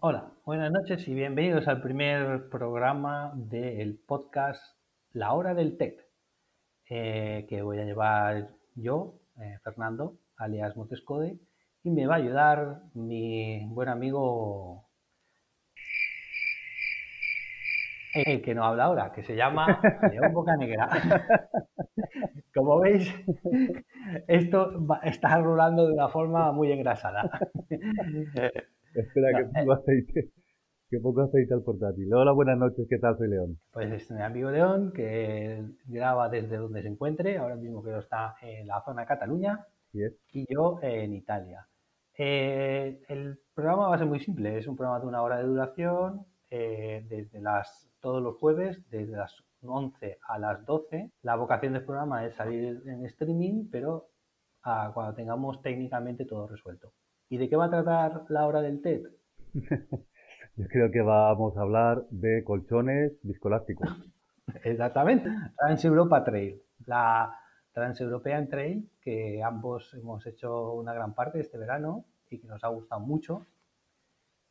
Hola, buenas noches y bienvenidos al primer programa del podcast La Hora del TEC, eh, que voy a llevar yo, eh, Fernando, alias Montescode, y me va a ayudar mi buen amigo el que no habla ahora, que se llama León Boca Negra. Como veis, esto está rolando de una forma muy engrasada. Espera, que poco aceite. Que poco aceite al portátil. Hola, buenas noches, ¿qué tal? Soy León. Pues es mi amigo León, que graba desde donde se encuentre, ahora mismo que está en la zona de Cataluña, y yo en Italia. Eh, el programa va a ser muy simple, es un programa de una hora de duración, eh, desde las, todos los jueves, desde las 11 a las 12. La vocación del programa es salir en streaming, pero ah, cuando tengamos técnicamente todo resuelto. ¿Y de qué va a tratar la hora del TED? Yo creo que vamos a hablar de colchones viscolásticos. Exactamente. Trans-Europa Trail. La Trans-European Trail, que ambos hemos hecho una gran parte este verano y que nos ha gustado mucho.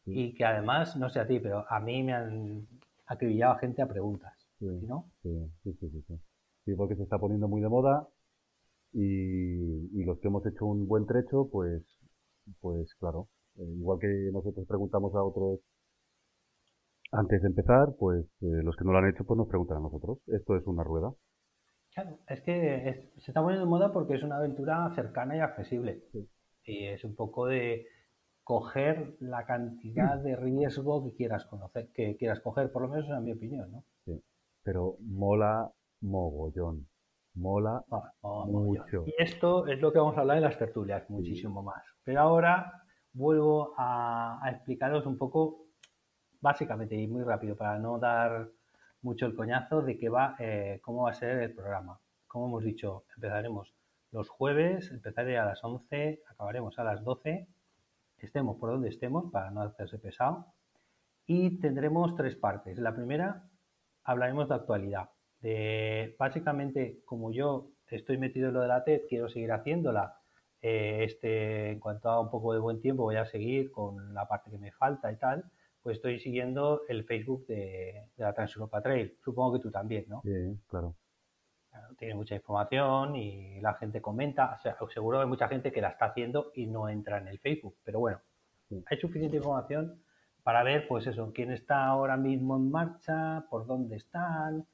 Y que además, no sé a ti, pero a mí me han acribillado gente a preguntas. Sí, ¿no? Sí, sí, sí, sí, sí. porque se está poniendo muy de moda y, y los que hemos hecho un buen trecho, pues pues claro, eh, igual que nosotros preguntamos a otros antes de empezar, pues eh, los que no lo han hecho, pues nos preguntan a nosotros. Esto es una rueda. Claro, es que se está poniendo de moda porque es una aventura cercana y accesible. Y es un poco de coger la cantidad de riesgo que quieras conocer, que quieras coger, por lo menos en mi opinión, ¿no? Sí, pero mola mogollón. Mola mucho. Y esto es lo que vamos a hablar en las tertulias, muchísimo más. Pero ahora vuelvo a, explicaros un poco, básicamente y muy rápido, para no dar mucho el coñazo de qué va, eh, cómo va a ser el programa. Como hemos dicho, empezaremos los jueves, empezaré a las 11, acabaremos a las 12, estemos por donde estemos para no hacerse pesado. Y tendremos tres partes. La primera, hablaremos de actualidad de básicamente como yo estoy metido en lo de la TED, quiero seguir haciéndola. Eh, este, en cuanto a un poco de buen tiempo, voy a seguir con la parte que me falta y tal. Pues estoy siguiendo el Facebook de, la Transeuropa Trail. Supongo que tú también, ¿no? Sí, claro. Tiene mucha información y la gente comenta. O sea, seguro hay mucha gente que la está haciendo y no entra en el Facebook. Pero bueno, hay suficiente información para ver, pues eso, quién está ahora mismo en marcha, por dónde están,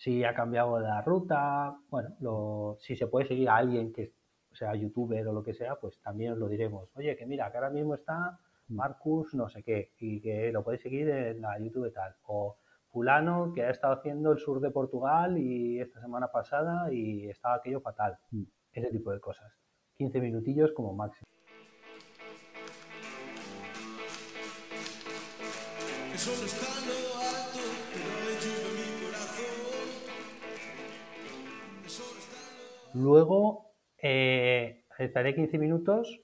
si ha cambiado la ruta, bueno, si se puede seguir a alguien que sea youtuber o lo que sea, pues también os lo diremos. Oye, que mira, que ahora mismo está mm. Marcus no sé qué y que lo podéis seguir en la YouTube tal. O fulano que ha estado haciendo el sur de Portugal y esta semana pasada y estaba aquello fatal. Mm. Ese tipo de cosas. 15 minutillos como máximo. Luego eh, estaré 15 minutos,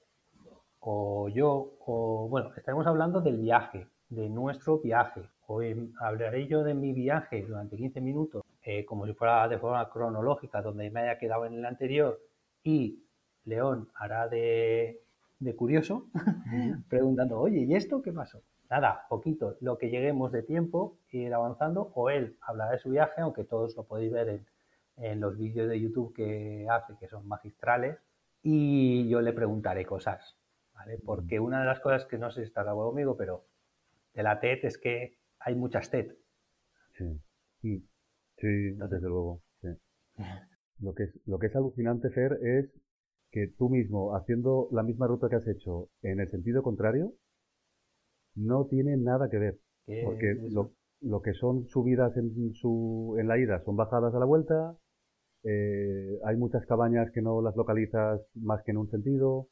o yo, o bueno, estaremos hablando del viaje, de nuestro viaje. Hoy hablaré yo de mi viaje durante 15 minutos, eh, como si fuera de forma cronológica, donde me haya quedado en el anterior, y León hará de, de curioso, preguntando, oye, ¿y esto qué pasó? Nada, poquito, lo que lleguemos de tiempo, ir avanzando, o él hablará de su viaje, aunque todos lo podéis ver en en los vídeos de YouTube que hace, que son magistrales, y yo le preguntaré cosas, ¿vale? Porque una de las cosas que no sé si está de acuerdo conmigo, pero de la TED es que hay muchas TED. Sí, sí, desde luego. Lo, que es, lo que es alucinante, Fer, es que tú mismo, haciendo la misma ruta que has hecho en el sentido contrario, no tiene nada que ver. Porque lo, lo, que son subidas en, su, en la ida son bajadas a la vuelta, eh, hay muchas cabañas que no las localizas más que en un sentido.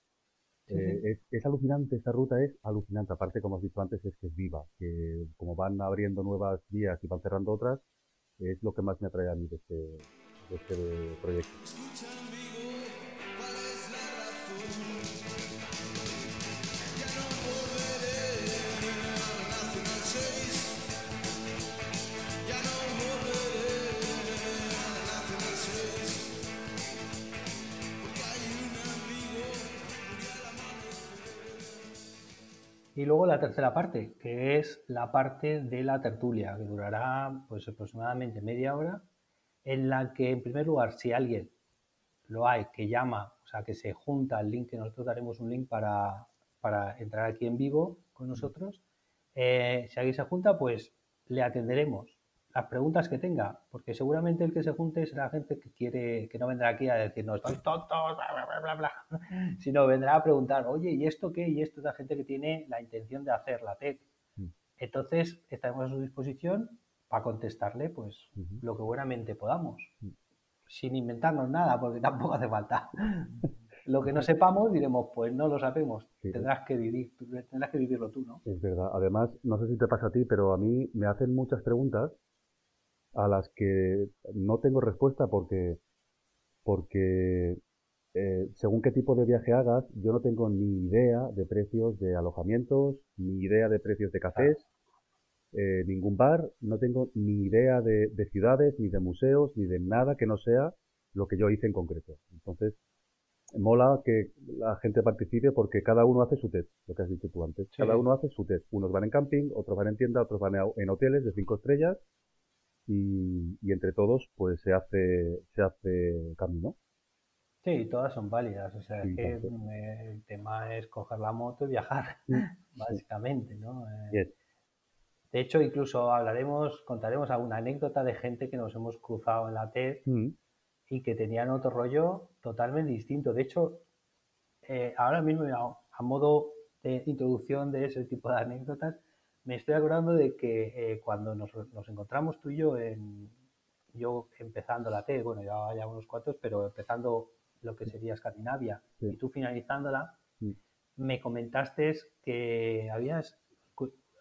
Eh, es, alucinante, esta ruta es alucinante. Aparte, como has dicho antes, es que es viva, que como van abriendo nuevas vías y van cerrando otras, es lo que más me atrae a mí de este, de este proyecto. Y luego la tercera parte, que es la parte de la tertulia, que durará pues aproximadamente media hora, en la que en primer lugar, si alguien lo hay que llama, o sea, que se junta el link, que nosotros daremos un link para, para entrar aquí en vivo con nosotros, eh, si alguien se junta, pues le atenderemos las preguntas que tenga, porque seguramente el que se junte será gente que quiere, que no vendrá aquí a decirnos estoy tonto, bla, bla, bla, bla, sino vendrá a preguntar, oye, ¿y esto qué? Y esto es la gente que tiene la intención de hacer la TED. Mm. Entonces, estaremos a su disposición para contestarle pues lo que buenamente podamos, mm. sin inventarnos nada, porque tampoco hace falta. lo que no sepamos diremos, pues no lo sabemos, tendrás que vivir, tendrás que vivirlo tú, ¿no? Es verdad. Además, no sé si te pasa a ti, pero a mí me hacen muchas preguntas a las que no tengo respuesta porque, porque eh, según qué tipo de viaje hagas, yo no tengo ni idea de precios de alojamientos, ni idea de precios de cafés, eh, ningún bar, no tengo ni idea de, ciudades, ni de museos, ni de nada que no sea lo que yo hice en concreto. Entonces, mola que la gente participe porque cada uno hace su test, lo que has dicho tú antes. Cada uno hace su test. Unos van en camping, otros van en tienda, otros van en hoteles de cinco estrellas y, entre todos pues se hace, se hace camino. Sí, todas son válidas, o sea, que el tema es coger la moto y viajar, básicamente, ¿no? Eh, de hecho, incluso hablaremos, contaremos alguna anécdota de gente que nos hemos cruzado en la TED mm. y que tenían otro rollo totalmente distinto. De hecho, eh, ahora mismo, a modo de introducción de ese tipo de anécdotas, me estoy acordando de que eh, cuando nos, encontramos tú y yo, en, yo empezando la T, bueno, ya, ya unos cuantos, pero empezando lo que sería Escandinavia y tú finalizándola, me comentaste que habías,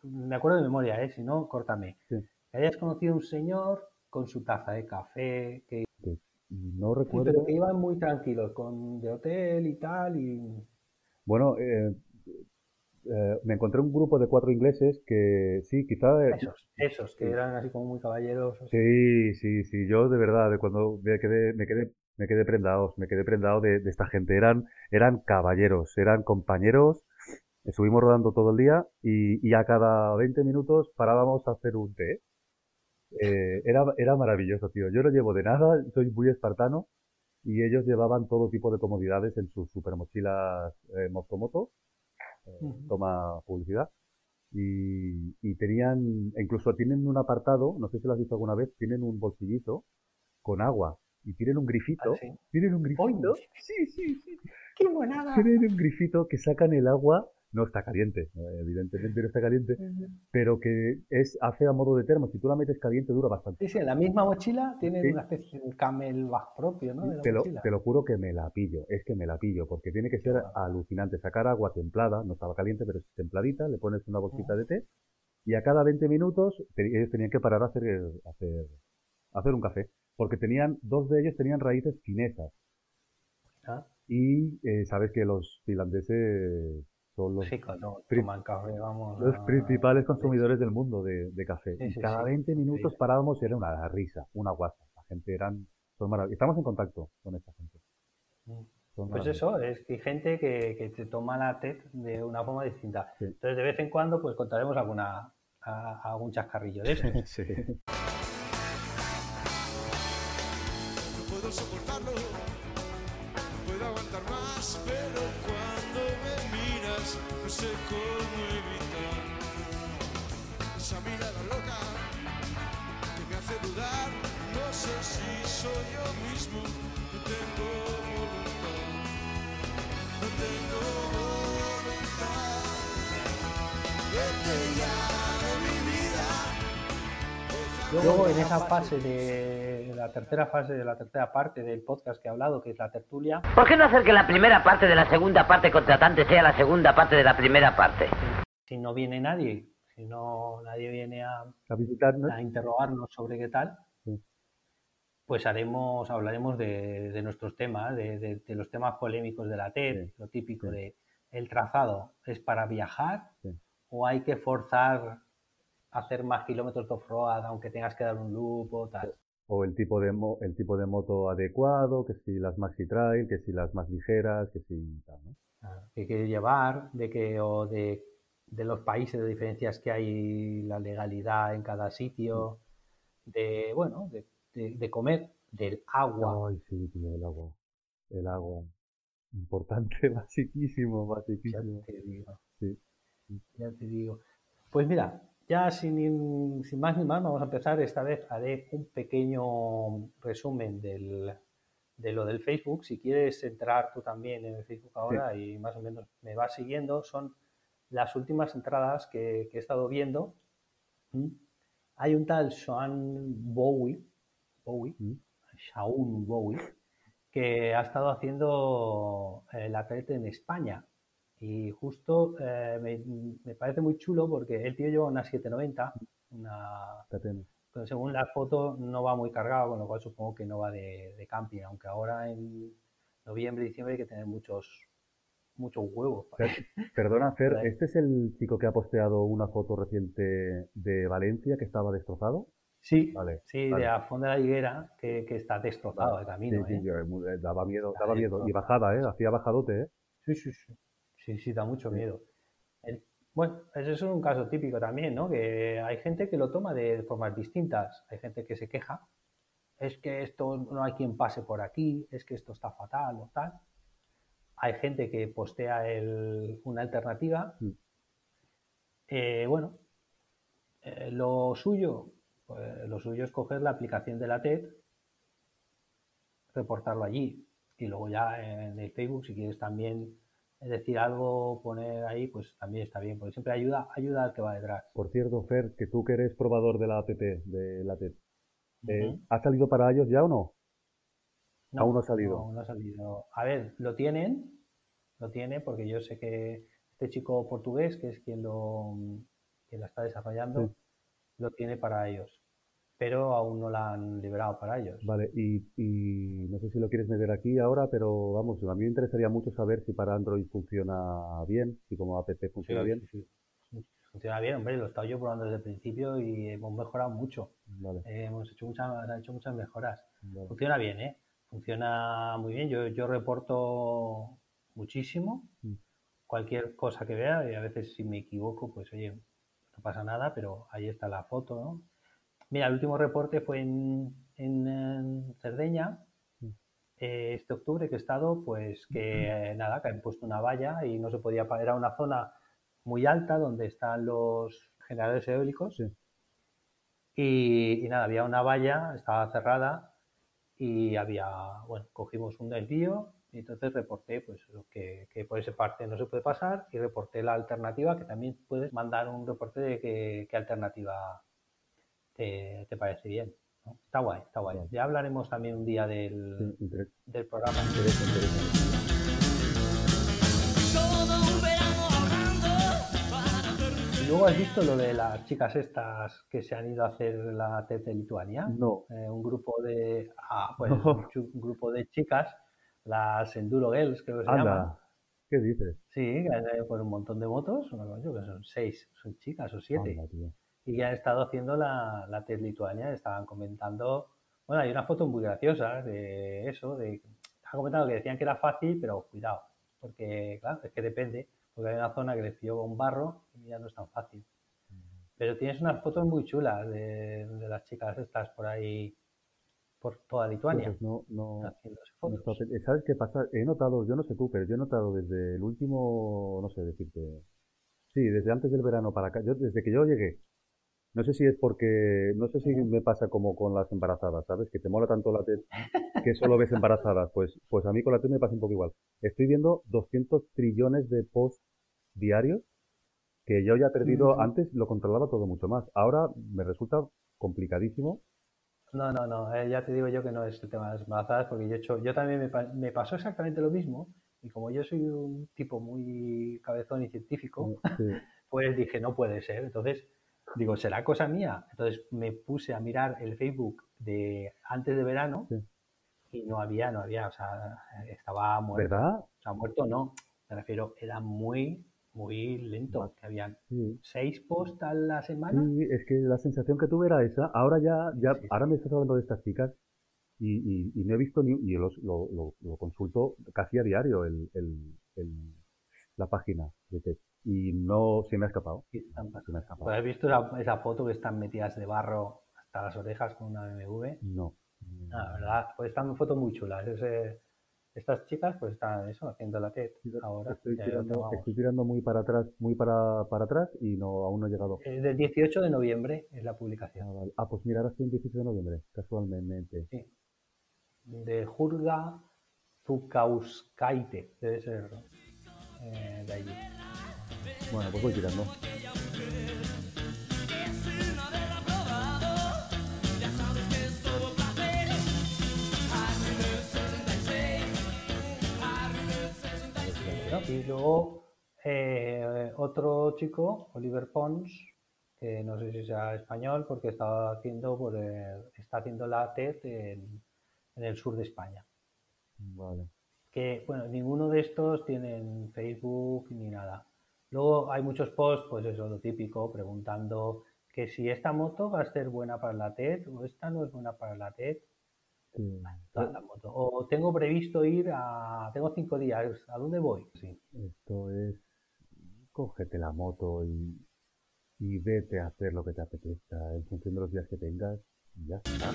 me acuerdo de memoria, ¿eh? si no, córtame, que habías conocido un señor con su taza de café, que... No recuerdo. pero que iban muy tranquilos, con de hotel y tal, y... Bueno, eh, eh, me encontré un grupo de cuatro ingleses que sí, quizá... Esos, esos, que eran así como muy caballeros. Sí, sí, sí, yo de verdad, de cuando me quedé, me quedé, me quedé prendado, me quedé prendado de, esta gente. Eran, eran caballeros, eran compañeros. Estuvimos rodando todo el día y, a cada 20 minutos parábamos a hacer un té. Eh, era, era maravilloso, tío. Yo no llevo de nada, soy muy espartano y ellos llevaban todo tipo de comodidades en sus super mochilas eh, moto toma publicidad. Y, y, tenían, incluso tienen un apartado, no sé si lo has visto alguna vez, tienen un bolsillito con agua y tienen un grifito. ¿Ah, sí? Tienen un grifito. Sí, sí, sí. Qué buenada. Tienen un grifito que sacan el agua no está caliente, evidentemente no está caliente, pero que es hace a modo de termo. Si tú la metes caliente, dura bastante. Sí, sí, en la misma mochila tiene una especie de camelback propio, ¿no? te, lo, te, lo, juro que me la pillo, es que me la pillo, porque tiene que ser alucinante. Sacar agua templada, no estaba caliente, pero es templadita, le pones una bolsita de té y a cada 20 minutos ellos tenían que parar a hacer, hacer, hacer un café, porque tenían, dos de ellos tenían raíces finesas. Ah. Y eh, sabes que los finlandeses son los, principales consumidores del mundo de, café. y cada 20 minutos parábamos y era una risa, una guasa. La gente eran, son Estamos en contacto con esta gente. Mm. pues eso, es que hay gente que, que te toma la TED de una forma distinta. Entonces, de vez en cuando, pues contaremos alguna, algún chascarrillo de eso. sí. Luego, en esa fase de la tercera fase, de la tercera parte del podcast que he hablado, que es la tertulia. ¿Por qué no hacer que la primera parte de la segunda parte contratante sea la segunda parte de la primera parte? Si no viene nadie, si no nadie viene a, a visitarnos, a interrogarnos sobre qué tal, pues haremos, hablaremos de, nuestros temas, de, los temas polémicos de la TED, lo típico de el trazado es para viajar o hay que forzar hacer más kilómetros de off-road aunque tengas que dar un loop o tal. O el tipo de el tipo de moto adecuado, que si las maxi trail, que si las más ligeras, que si tal, ¿no? que hay que llevar, de que o de de los países, de diferencias que hay, la legalidad en cada sitio, de, bueno, de, de, comer, del agua. Ay, sí, tío, el agua. El agua. Importante, basiquísimo, basiquísimo. Ya te digo. Ya te digo. Pues mira, ya sin, sin más ni más, vamos a empezar. Esta vez haré un pequeño resumen del, de lo del Facebook. Si quieres entrar tú también en el Facebook ahora y más o menos me vas siguiendo, son las últimas entradas que, he estado viendo. ¿Mm? Hay un tal Sean Bowie, Bowie, ¿Mm? Bowie, que ha estado haciendo eh, la TED en España. Y justo eh, me, parece muy chulo porque el tío lleva una 790, una, pero según la foto no va muy cargado, con lo cual supongo que no va de, camping, aunque ahora en noviembre, diciembre hay que tener muchos muchos huevos. Perdona, Fer, ¿este es el chico que ha posteado una foto reciente de Valencia que estaba destrozado? Sí, vale, sí, de a fondo de la higuera que, está destrozado el camino. Sí, sí, ¿eh? Eh, daba miedo, daba miedo. Y bajada, ¿eh? Hacía bajadote, ¿eh? Sí, sí, sí. Sí, sí, da mucho miedo. Bueno, ese es un caso típico también, ¿no? Que hay gente que lo toma de formas distintas. Hay gente que se queja. Es que esto no hay quien pase por aquí, es que esto está fatal o tal. Hay gente que postea una alternativa. Mm. Eh, bueno, eh, lo suyo, pues, lo suyo es coger la aplicación de la TED, reportarlo allí y luego ya en el Facebook, si quieres también es decir, algo poner ahí, pues también está bien, porque siempre ayuda, ayuda al que va detrás. Por cierto, Fer, que tú que eres probador de la app de la TED, eh, ¿ha salido para ellos ya o no? no aún no ha salido. No, ha salido. A ver, lo tienen, lo tiene, porque yo sé que este chico portugués, que es quien lo, quien la está desarrollando, lo tiene para ellos pero aún no la han liberado para ellos. Vale, y, no sé si lo quieres meter aquí ahora, pero vamos, a mí me interesaría mucho saber si para Android funciona bien, si como app funciona bien. Sí, Funciona bien, hombre, lo he estado yo probando desde el principio y hemos mejorado mucho. Eh, hemos hecho muchas, hecho muchas mejoras. Funciona bien, ¿eh? Funciona muy bien. Yo, yo reporto muchísimo. Mm. Cualquier cosa que vea, y a veces si me equivoco, pues oye, no pasa nada, pero ahí está la foto, ¿no? Mira, el último reporte fue en, en, Cerdeña, mm. eh, este octubre que he estado, pues que eh, nada, que han puesto una valla y no se podía, era una zona muy alta donde están los generadores eólicos. Y, nada, había una valla, estaba cerrada y había, bueno, cogimos un desvío y entonces reporté pues que, que, por esa parte no se puede pasar y reporté la alternativa, que también puedes mandar un reporte de qué alternativa te, parece bien. Está guay, está guay. Ya hablaremos también un día del, del programa. ¿Y luego has visto lo de las chicas estas que se han ido a hacer la TED de Lituania? No. Eh, un grupo de ah, pues, un, grupo de chicas, las Enduro Girls, creo que se llama. ¿Qué dices? Sí, por un montón de motos, yo que son seis, son chicas o siete y que han estado haciendo la, la TED Lituania. Estaban comentando, bueno, hay una foto muy graciosa de eso, de, estaban comentando que decían que era fácil, pero cuidado, porque claro, es que depende, porque hay una zona que les pilló con barro y ya no es tan fácil. Pero tienes unas fotos muy chulas de, de las chicas estas por ahí, por toda Lituania. Pues no, no, ¿Sabes qué pasa? He notado, yo no sé tú, pero yo he notado desde el último, no sé decirte, sí, desde antes del verano para acá, yo, desde que yo llegué no sé si es porque, no sé si me pasa como con las embarazadas, ¿sabes? Que te mola tanto la TED que solo ves embarazadas. Pues, pues a mí con la TED me pasa un poco igual. Estoy viendo 200 trillones de posts diarios que yo ya he perdido, antes lo controlaba todo mucho más. Ahora me resulta complicadísimo. No, no, no, eh, ya te digo yo que no es el tema de las embarazadas, porque yo, he hecho, yo también me, me pasó exactamente lo mismo, y como yo soy un tipo muy cabezón y científico, pues dije, no puede ser. Entonces, digo, ¿será cosa mía? Entonces me puse a mirar el Facebook de antes de verano y no había, no había, o sea, estaba muerto. ¿Verdad? O sea, muerto no, me refiero, era muy, muy lento, que habían seis posts a la semana. Sí, es que la sensación que tuve era esa. Ahora ya, ya ahora me estás hablando de estas chicas y, y, no he visto ni, y lo, lo, consulto casi a diario el, el, la página de TED y no se me ha escapado. Sí, Se me ha escapado. Pues, ¿Has visto esa, esa foto que están metidas de barro hasta las orejas con una BMW? No. Ah, la verdad, pues están fotos muy chulas. Es, eh, estas chicas pues están eso, haciendo la TED ahora. Estoy tirando, tomamos. estoy tirando muy para atrás, muy para, para atrás y no aún no he llegado. Eh, del 18 de noviembre es la Ah, publicación. vale. Ah, pues mira, ahora estoy en 18 de noviembre, casualmente. Sí. De Jurga Zukauskaite, debe ser eh, de allí. Bueno, pues voy tirando. Y luego eh, otro chico, Oliver Pons, que no sé si sea español, porque estaba haciendo, por el- está haciendo la TED en, en el sur de España. Vale. Que, bueno, ninguno de estos tienen Facebook ni nada. Luego hay muchos posts, pues eso, lo típico, preguntando que si esta moto va a ser buena para la TED o esta no es buena para la TED. Que- toda la moto. O tengo previsto ir a... Tengo cinco días, ¿a dónde voy? Sí. Esto es. Cógete la moto y, y vete a hacer lo que te apetezca en función de los días que tengas. y Ya está.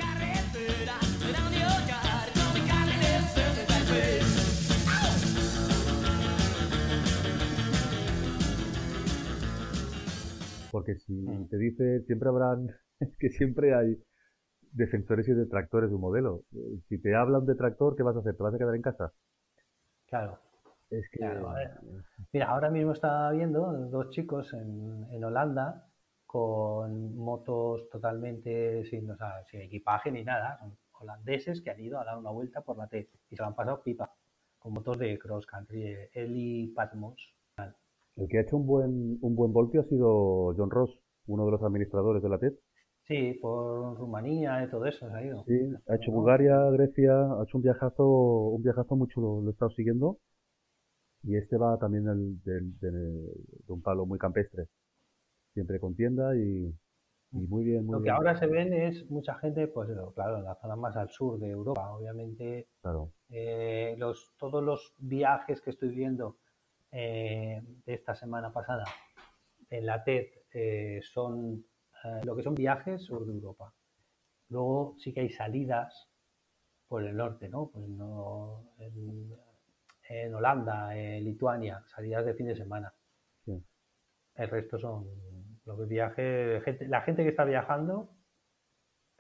Porque si Mm. te dice, siempre habrán, es que siempre hay defensores y detractores de un modelo. Eh, Si te habla un detractor, ¿qué vas a hacer? ¿Te vas a quedar en casa? Claro. Es que Claro. Mira, ahora mismo estaba viendo dos chicos en, en Holanda con motos totalmente sin, o sea, sin equipaje ni nada. Son holandeses que han ido a dar una vuelta por la TED y se lo han pasado pipa con motos de cross country, Eli Patmos. El que ha hecho un buen, un buen voltio ha sido John Ross, uno de los administradores de la TED. Sí, por Rumanía y todo eso se ha ido. Sí, ha hecho. Bulgaria, Grecia, ha hecho un viajazo, un viajazo muy chulo, lo he estado siguiendo. Y este va también del- del- del- de un palo muy campestre. Siempre con tienda y, y muy bien, muy Lo que bien. ahora se ven es mucha gente, pues claro, en la zona más al sur de Europa. Obviamente Claro, Eh, los, todos los viajes que estoy viendo eh, de esta semana pasada en la TED eh, son eh, lo que son viajes sur de Europa. Luego sí que hay salidas por el norte, ¿no? Pues no en, en Holanda, en Lituania, salidas de fin de semana. Sí. El resto son lo que viaje, gente, la gente que está viajando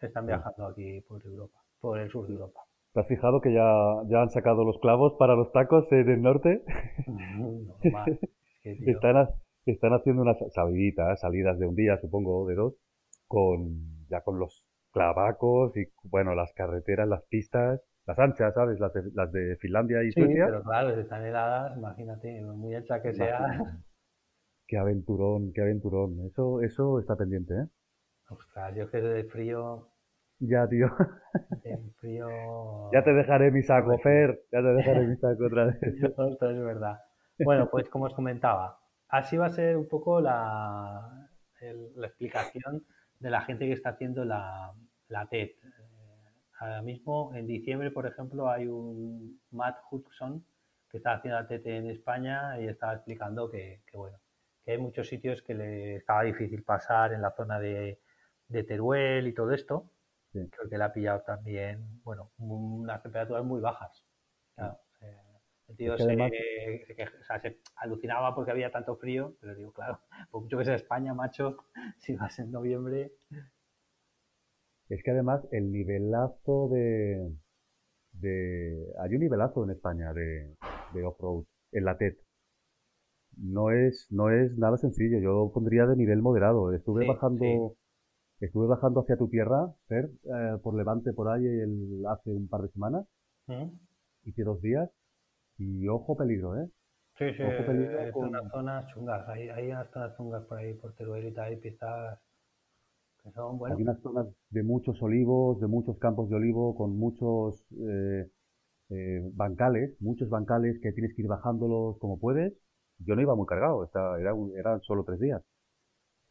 están viajando aquí por Europa, por el sur de Europa. ¿te has fijado que ya, ya han sacado los clavos para los tacos en el norte? Normal. Es que, tío, Están, están haciendo unas saliditas, salidas de un día, supongo, de dos, con ya con los clavacos y, bueno, las carreteras, las pistas, las anchas, ¿sabes? Las de, las de Finlandia y Sí, Suecia. pero claro, si están heladas, imagínate, muy hecha que sea. Qué aventurón, qué aventurón. Eso, eso está pendiente, ¿eh? Ostras, yo es que de frío, Ya, tío. el frío. Ya te dejaré mi saco, Fer. Ya te dejaré mi saco otra vez. Ostras, es verdad. Bueno, pues como os comentaba, así va a ser un poco la, el- la explicación de la gente que está haciendo la, la TED. Eh, ahora mismo, en diciembre, por ejemplo, hay un Matt Hudson que está haciendo la TED en España y estaba explicando que, que, bueno, que hay muchos sitios que le estaba difícil pasar en la zona de, de Teruel y todo esto. Sí. Creo que le ha pillado también, bueno, unas temperaturas muy bajas. Claro, el tío se, además- se quej- o sea, se alucinaba porque había tanto frío, pero digo, claro, por mucho que sea España, macho, si vas en noviembre, Es que además el nivelazo de, de... Hay un nivelazo en España de, de off-road, en la TED. No es, no es nada sencillo, yo pondría de nivel moderado. Estuve Sí, bajando, estuve bajando hacia tu tierra, Fer, eh, por Levante por ahí el, hace un par de semanas, ¿Mm? hice dos días, y ojo peligro, ¿eh? sí, sí, Ojo peligro es con- unas zonas chungas, hay, hay unas zonas chungas por ahí, por Teruel y tal, hay pistas que son, bueno, Hay unas zonas de muchos olivos, de muchos campos de olivo, con muchos eh, eh, bancales, muchos bancales que tienes que ir bajándolos como puedes. Yo no iba muy cargado, esta- era un- eran solo tres días.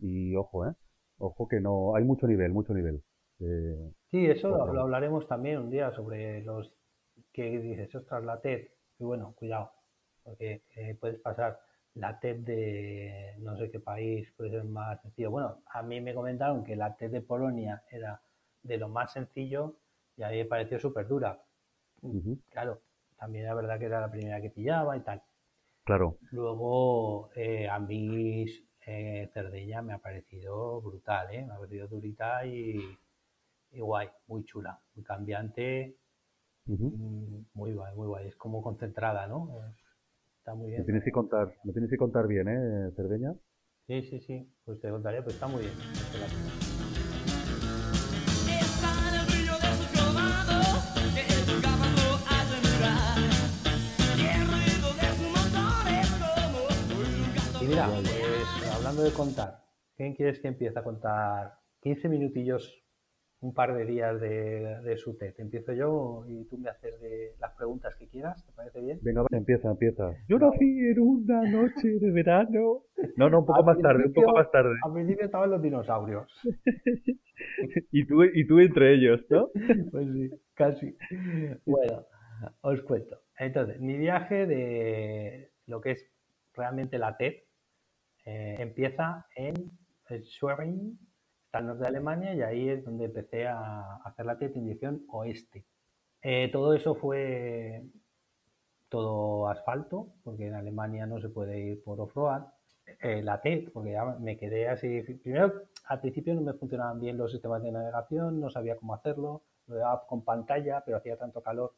Y ojo, ¿eh? Ojo que no, hay mucho nivel, mucho nivel. Eh, Sí, eso lo, lo hablaremos también un día sobre los que dices, ostras, la TED. Y bueno, cuidado, porque eh, puedes pasar la TED de no sé qué país puede ser más sencillo. Bueno, a mí me comentaron que la TED de Polonia era de lo más sencillo y a mí me pareció súper dura. Claro, también era verdad que era la primera que pillaba y tal. Claro. Luego, eh, a mí eh, Cerdeña me ha parecido brutal, ¿eh? me ha parecido durita y, guay, muy chula, muy cambiante, mm, muy guay, muy guay. Es como concentrada, ¿no? Está muy bien. Me tienes que contar, me tienes que contar bien, ¿eh, Cerdeña? Sí, sí, sí, pues te contaré, pues está muy bien. mira, pues hablando de contar, ¿quién quieres que empiece a contar 15 minutillos, un par de días de, su TED? Empiezo yo y tú me haces de las preguntas que quieras, ¿te parece bien? Venga, empieza, empieza. Yo nací en una noche de verano. No, no, un poco más tarde, un poco más tarde. Al principio estaban los dinosaurios. y, tú, y tú entre ellos, ¿no? pues sí, casi. Bueno, os cuento. Entonces, mi viaje de lo que es realmente la TED, eh, empieza en Schwerin, norte de Alemania, y ahí es donde empecé a hacer la dirección oeste. Eh, todo eso fue todo asfalto, porque en Alemania no se puede ir por off-road. Eh, la TED, porque ya me quedé así. Primero, al principio no me funcionaban bien los sistemas de navegación, no sabía cómo hacerlo. Lo daba con pantalla, pero hacía tanto calor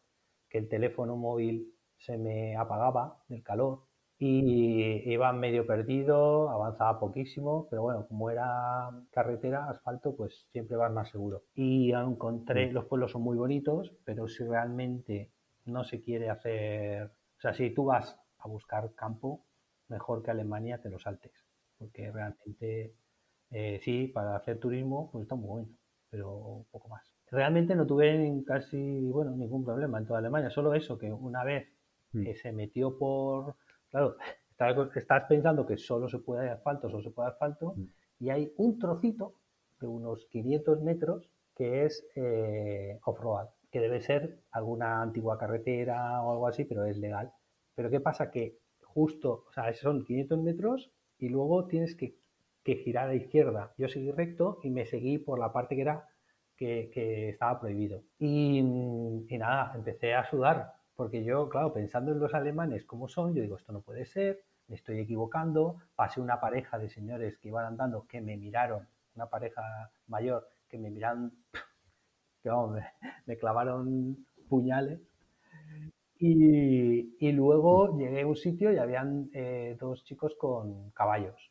que el teléfono móvil se me apagaba del calor y iba medio perdido, avanzaba poquísimo, pero bueno, como era carretera, asfalto, pues siempre vas más seguro. Y encontré, mm. los pueblos son muy bonitos, pero si realmente no se quiere hacer, o sea, si tú vas a buscar campo, mejor que Alemania te lo saltes, porque realmente eh, sí, para hacer turismo, pues está muy bueno, pero poco más. Realmente no tuve casi, bueno, ningún problema en toda Alemania, solo eso, que una vez mm. que se metió por Claro, estás pensando que solo se puede asfalto, solo se puede asfalto, mm. y hay un trocito de unos 500 metros que es eh, off-road, que debe ser alguna antigua carretera o algo así, pero es legal. Pero ¿qué pasa? Que justo, o sea, son 500 metros y luego tienes que, girar a la izquierda. Yo seguí recto y me seguí por la parte que era que, estaba prohibido. y, nada, empecé a sudar porque yo, claro, pensando en los alemanes como son, yo digo, esto no puede ser, me estoy equivocando. Pasé una pareja de señores que iban andando que me miraron, una pareja mayor que me miraron, que vamos, me, clavaron puñales. Y, luego llegué a un sitio y habían eh, dos chicos con caballos.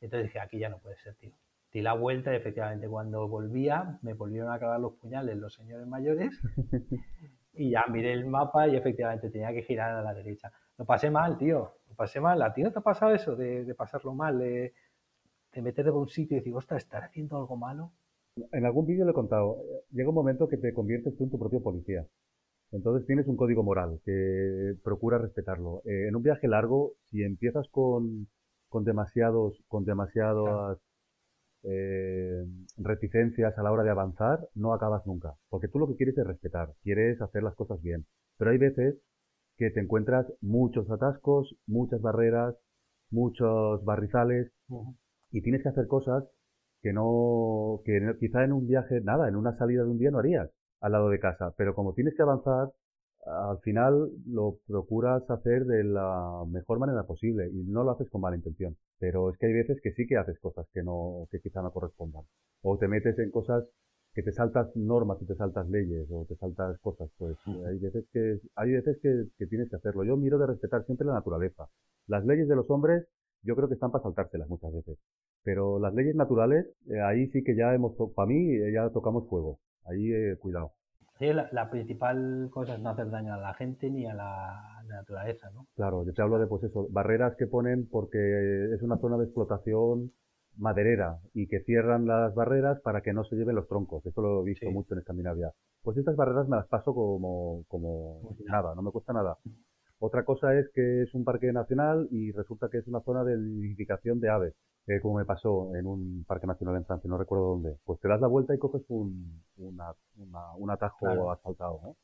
Entonces dije, aquí ya no puede ser, tío. Di la vuelta y efectivamente cuando volvía me volvieron a clavar los puñales los señores mayores y ya miré el mapa y efectivamente tenía que girar a la derecha. Lo pasé mal, tío, lo pasé mal. ¿A ti no te ha pasado eso de, pasarlo mal, de, de meterte por un sitio y decir, ostras, ¿estar haciendo algo malo? En algún vídeo le he contado, llega un momento que te conviertes tú en tu propio policía. Entonces tienes un código moral que procura respetarlo. Eh, en un viaje largo, si empiezas con, con demasiados, con demasiadas eh, reticencias a la hora de avanzar, no acabas nunca. Porque tú lo que quieres es respetar, quieres hacer las cosas bien. Pero hay veces que te encuentras muchos atascos, muchas barreras, muchos barrizales y tienes que hacer cosas que no, que quizá en un viaje, nada, en una salida de un día no harías al lado de casa. Pero como tienes que avanzar, al final lo procuras hacer de la mejor manera posible y no lo haces con mala intención. Pero es que hay veces que sí que haces cosas que no, que quizá no correspondan. O te metes en cosas que te saltas normas y te saltas leyes o te saltas cosas, pues hay veces que, hay veces que, tienes que hacerlo. Yo miro de respetar siempre la naturaleza. Las leyes de los hombres, yo creo que están para saltárselas muchas veces. Pero las leyes naturales, eh, ahí sí que ya hemos, para mí, eh, ya tocamos fuego. Ahí, eh, cuidado. Sí, la, principal cosa es no hacer daño a la gente ni a la naturaleza, ¿no? Claro, yo te hablo de pues eso, barreras que ponen porque es una zona de explotación maderera y que cierran las barreras para que no se lleven los troncos. Eso lo he visto mucho en Escandinavia. Pues estas barreras me las paso como, como pues nada, no me cuesta nada. Otra cosa es que es un parque nacional y resulta que es una zona de nidificación de aves, eh, como me pasó en un parque nacional en Francia, no recuerdo dónde. Pues te das la vuelta y coges un, un atajo asfaltado.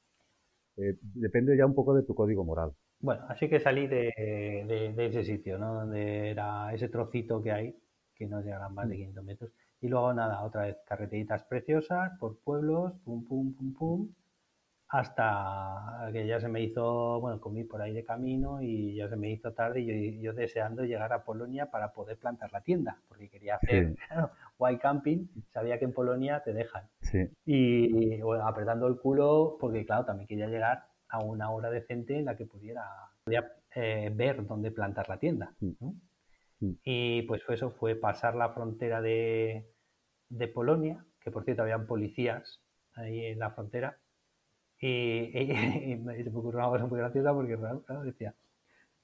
eh, depende ya un poco de tu código moral. Bueno, así que salí de, de, ese sitio, ¿no? Donde era ese trocito que hay, que no llegarán más de 500 mm. metros. Y luego nada, otra vez, carreteritas preciosas por pueblos, pum, pum, pum, pum, hasta que ya se me hizo, bueno, comí por ahí de camino y ya se me hizo tarde y yo, deseando llegar a Polonia para poder plantar la tienda, porque quería hacer white camping, sabía que en Polonia te dejan. Y, bueno, apretando el culo, porque claro, también quería llegar a una hora decente en la que pudiera, eh, ver dónde plantar la tienda. Y pues eso fue pasar la frontera de, de Polonia, que por cierto habían policías ahí en la frontera y, se me ocurrió una cosa muy graciosa porque decía,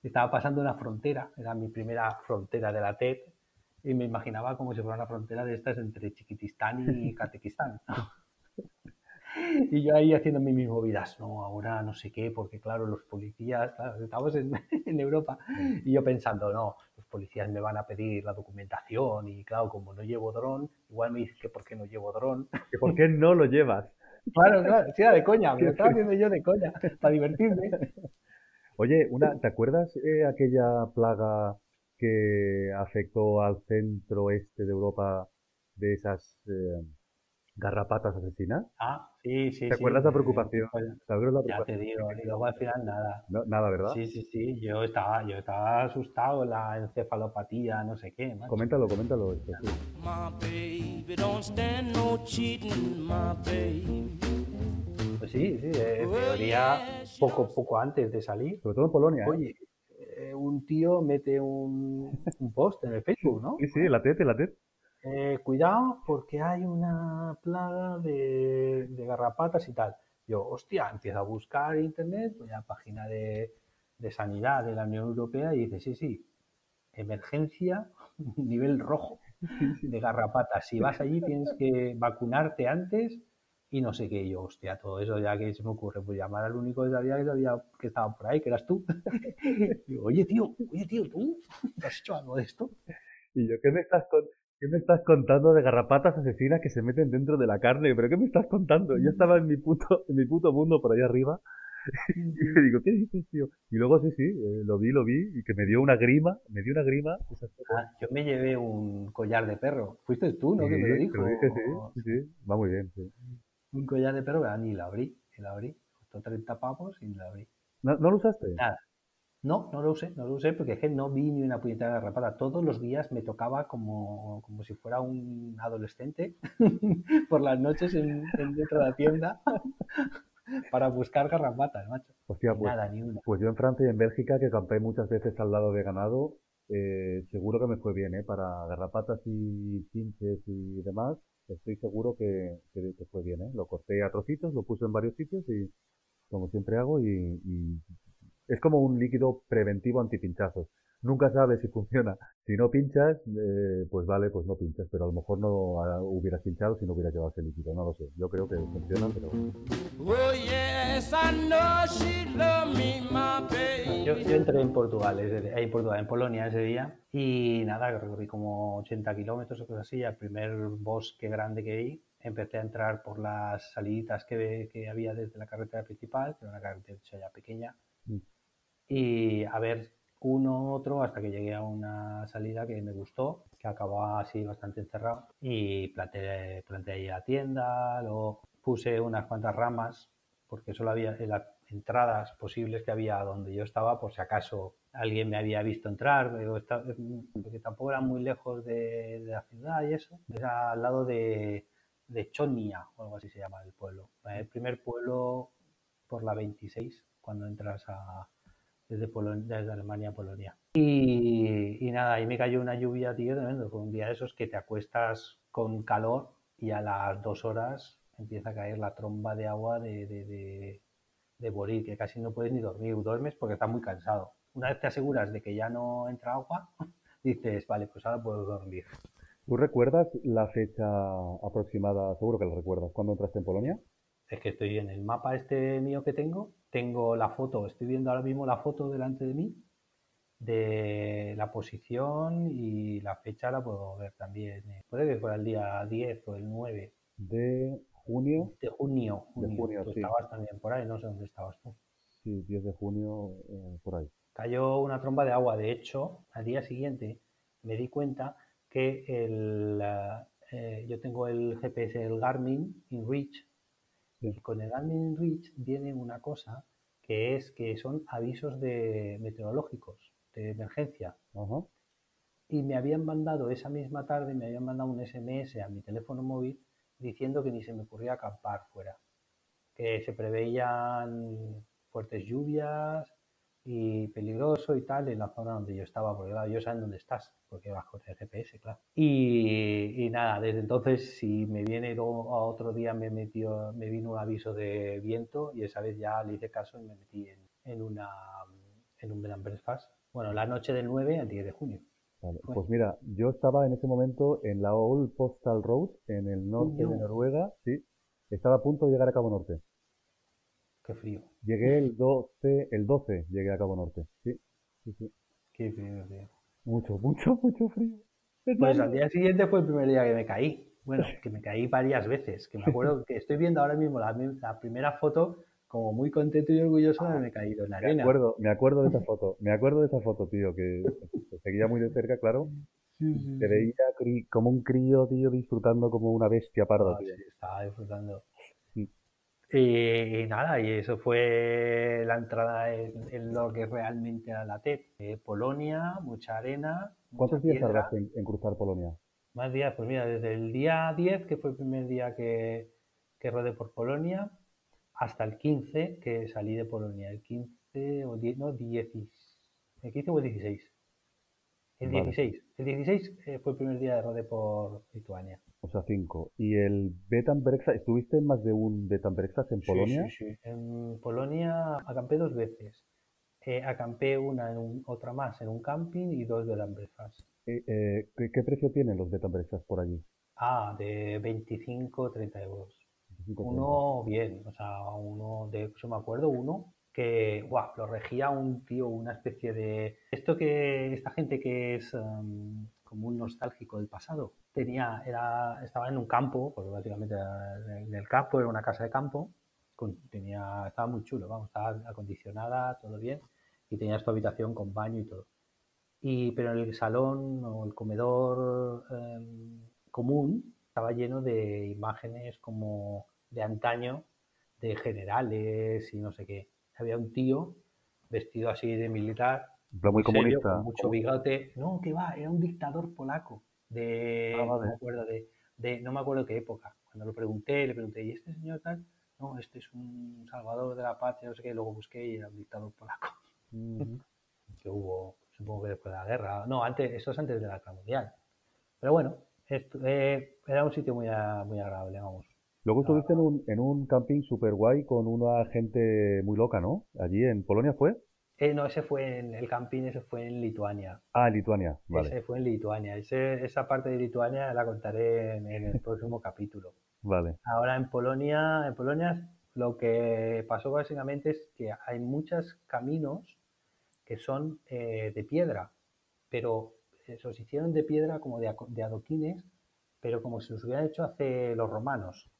estaba pasando una frontera, era mi primera frontera de la TED, y me imaginaba como si fuera una frontera de estas entre Chiquitistán y Kazajistán. y yo ahí haciendo mis movidas, no, ahora no sé qué, porque claro, los policías, estamos en, en, Europa, y yo pensando, no, los policías me van a pedir la documentación, y claro, como no llevo dron, igual me dice que por qué no llevo dron. ¿Que por qué no lo llevas? Claro, claro, sí, era de coña, me lo estaba haciendo yo de coña, para divertirme. Oye, una, ¿te acuerdas eh, aquella plaga que afectó al centro este de Europa de esas eh, garrapatas asesinas? Ah, sí, sí. ¿Te acuerdas la preocupación? Ya te digo, y luego al final nada. nada, ¿verdad? Sí, sí, sí. Yo estaba, yo estaba asustado, la encefalopatía, no sé qué. Coméntalo, coméntalo. Pues sí, sí, en teoría, poco, poco antes de salir. Sobre todo en Polonia. ¿eh? Oye, eh, un tío mete un, un post en el Facebook, ¿no? Sí, sí, la TET, la TET. Eh, cuidado porque hay una plaga de, garrapatas y tal. Yo, hostia, empiezo a buscar en internet, voy a la página de, sanidad de la Unión Europea y dice, sí, sí, emergencia nivel rojo de garrapatas. Si vas allí tienes que vacunarte antes y no sé qué. yo, hostia, todo eso ya que se me ocurre, pues llamar al único que sabía que, sabía que estaba por ahí, que eras tú. digo, oye, tío, oye, tío, ¿tú has hecho algo de esto? Y yo, ¿qué me estás contando? ¿Qué me estás contando de garrapatas asesinas que se meten dentro de la carne? ¿Pero qué me estás contando? Yo estaba en mi puto, en mi puto mundo por ahí arriba. Y me digo, ¿qué dices, tío? Y luego sí, sí, eh, lo vi, lo vi, y que me dio una grima, me dio una grima. Ah, yo me llevé un collar de perro. Fuiste tú, ¿no? que me lo dijo. Lo dije, sí, sí, va muy bien, sí. Un collar de perro, ni lo abrí, ni lo abrí. Costó 30 pavos y ni lo abrí. ¿No, ¿No lo usaste? Nada. No, no lo usé, no lo usé porque es que no vi ni una puñetera garrapata. Todos los días me tocaba como, como si fuera un adolescente por las noches en, dentro de la tienda para buscar garrapatas, macho. Hostia, pues, Nada, ni una. Pues yo en Francia y en Bélgica, que campé muchas veces al lado de ganado, eh, seguro que me fue bien, ¿eh? Para garrapatas y pinches y demás, estoy seguro que, que, fue bien, ¿eh? Lo corté a trocitos, lo puse en varios sitios y como siempre hago y es como un líquido preventivo antipinchazos. Nunca sabes si funciona. Si no pinchas, eh, pues vale, pues no pinchas, pero a lo mejor no ah, hubieras pinchado si no hubieras llevado ese líquido, no lo sé. Yo creo que funciona, pero... Yo, yo entré en Portugal, en Portugal, en Polonia ese día, y nada, recorrí como 80 kilómetros o cosas así, el primer bosque grande que vi, empecé a entrar por las saliditas que, que había desde la carretera principal, que era una carretera ya pequeña, mm y a ver uno otro hasta que llegué a una salida que me gustó, que acababa así bastante encerrado y planteé, planteé ahí la tienda, luego puse unas cuantas ramas porque solo había las entradas posibles que había donde yo estaba por si acaso alguien me había visto entrar, porque tampoco era muy lejos de, la ciudad y eso, era al lado de, de Chonia o algo así se llama el pueblo, el primer pueblo por la 26 cuando entras a, desde, desde Alemania a Polonia. Y, nada, ahí me cayó una lluvia, tío, tremendo. Fue un día de esos que te acuestas con calor y a las dos horas empieza a caer la tromba de agua de, de, de, morir, que casi no puedes ni dormir. Duermes porque estás muy cansado. Una vez te aseguras de que ya no entra agua, dices, vale, pues ahora puedo dormir. ¿Tú recuerdas la fecha aproximada? Seguro que la recuerdas. ¿Cuándo entraste en Polonia? Es que estoy en el mapa este mío que tengo, tengo la foto, estoy viendo ahora mismo la foto delante de mí de la posición y la fecha la puedo ver también. Puede que fuera el día 10 o el 9. De junio. De junio, De junio. tú sí. estabas también por ahí, no sé dónde estabas tú. Sí, 10 de junio, eh, por ahí. Cayó una tromba de agua. De hecho, al día siguiente me di cuenta que el, eh, yo tengo el GPS, el Garmin InReach. Y con el Garmin InReach viene una cosa que es que son avisos de meteorológicos de emergencia. Y me habían mandado esa misma tarde, me habían mandado un SMS a mi teléfono móvil diciendo que ni se me ocurría acampar fuera, que se preveían fuertes lluvias y peligroso y tal en la zona donde yo estaba, porque claro, yo saben dónde estás, porque vas con el GPS, claro. Y, y nada, desde entonces si me viene luego a otro día me metió, me vino un aviso de viento y esa vez ya le hice caso y me metí en, en una en un and breakfast. Bueno, la noche del 9 al 10 de junio. Vale. Pues mira, yo estaba en ese momento en la Old Postal Road, en el norte de. Noruega, sí. Estaba a punto de llegar a Cabo Norte. Qué frío. Llegué el 12, el 12 llegué a Cabo Norte, sí. Sí, sí. Qué frío. Mucho, mucho, mucho frío. Pues al día siguiente fue el primer día que me caí. Bueno, que me caí varias veces. Que me acuerdo que estoy viendo ahora mismo la, la primera foto como muy contento y orgulloso de haberme caído en la Me arena. acuerdo, me acuerdo de esa foto, me acuerdo de esa foto, tío, que te seguía muy de cerca, claro. Te veía como un crío, tío, disfrutando como una bestia parda, Ah, tío. sí, estaba disfrutando. Y, y nada, y eso fue la entrada en, en lo que realmente era la TED. Eh, Polonia, mucha arena, ¿Cuántos mucha días tardaste en, en cruzar Polonia? Más días, pues mira, desde el día 10, que fue el primer día que, que rodé por Polonia, hasta el 15, que salí de Polonia. El 15 o 10, no, 10, el 15 o el 16. El Vale. 16. El 16 eh, fue el primer día de rodé por Lituania. O sea, cinco. ¿Y el breakfast? ¿Estuviste en más de un breakfast en Polonia? Sí, sí, sí. En Polonia acampé dos veces. Eh, acampé una en un- otra más en un camping y dos breakfast. Eh, eh, ¿qué, qué precio tienen los breakfast por allí? Ah, de 25 30 euros. 25, Uno bien, o sea, uno de, yo me acuerdo, uno que, guau, lo regía un tío, una especie de, esto que, esta gente que es em, como un nostálgico del pasado, tenía, era, estaba en un campo, porque básicamente en el campo, era una casa de campo, con- tenía, estaba muy chulo, vamos, estaba acondicionada, todo bien, y tenías tu habitación con baño y todo. Y, pero el salón o el comedor em, común estaba lleno de imágenes como de antaño, de generales y no sé qué. Había un tío vestido así de militar, plan muy serio, comunista. con mucho bigote. No, que va, era un dictador polaco de, Ah, no me acuerdo de, de- no me acuerdo qué época. Cuando lo pregunté, le pregunté, ¿y este señor tal? No, este es un salvador de la patria, no sé qué. Luego busqué y era un dictador polaco que hubo, supongo que después de la guerra. No, antes, esto es antes de la guerra mundial. Pero bueno, esto, eh, era un sitio muy, a- muy agradable, vamos. Luego estuviste en un, en un camping super guay con una gente muy loca, ¿no? Allí en Polonia fue. Eh, no, ese fue en el camping, ese fue en Lituania. Ah, en Lituania, vale, Ese fue en Lituania. Ese- esa parte de Lituania la contaré en, en el próximo capítulo. vale. Ahora en Polonia, en Polonia lo que pasó básicamente es que hay muchos caminos que son eh, de piedra, pero se los hicieron de piedra como de, adoquines, pero como si los hubieran hecho hace los romanos.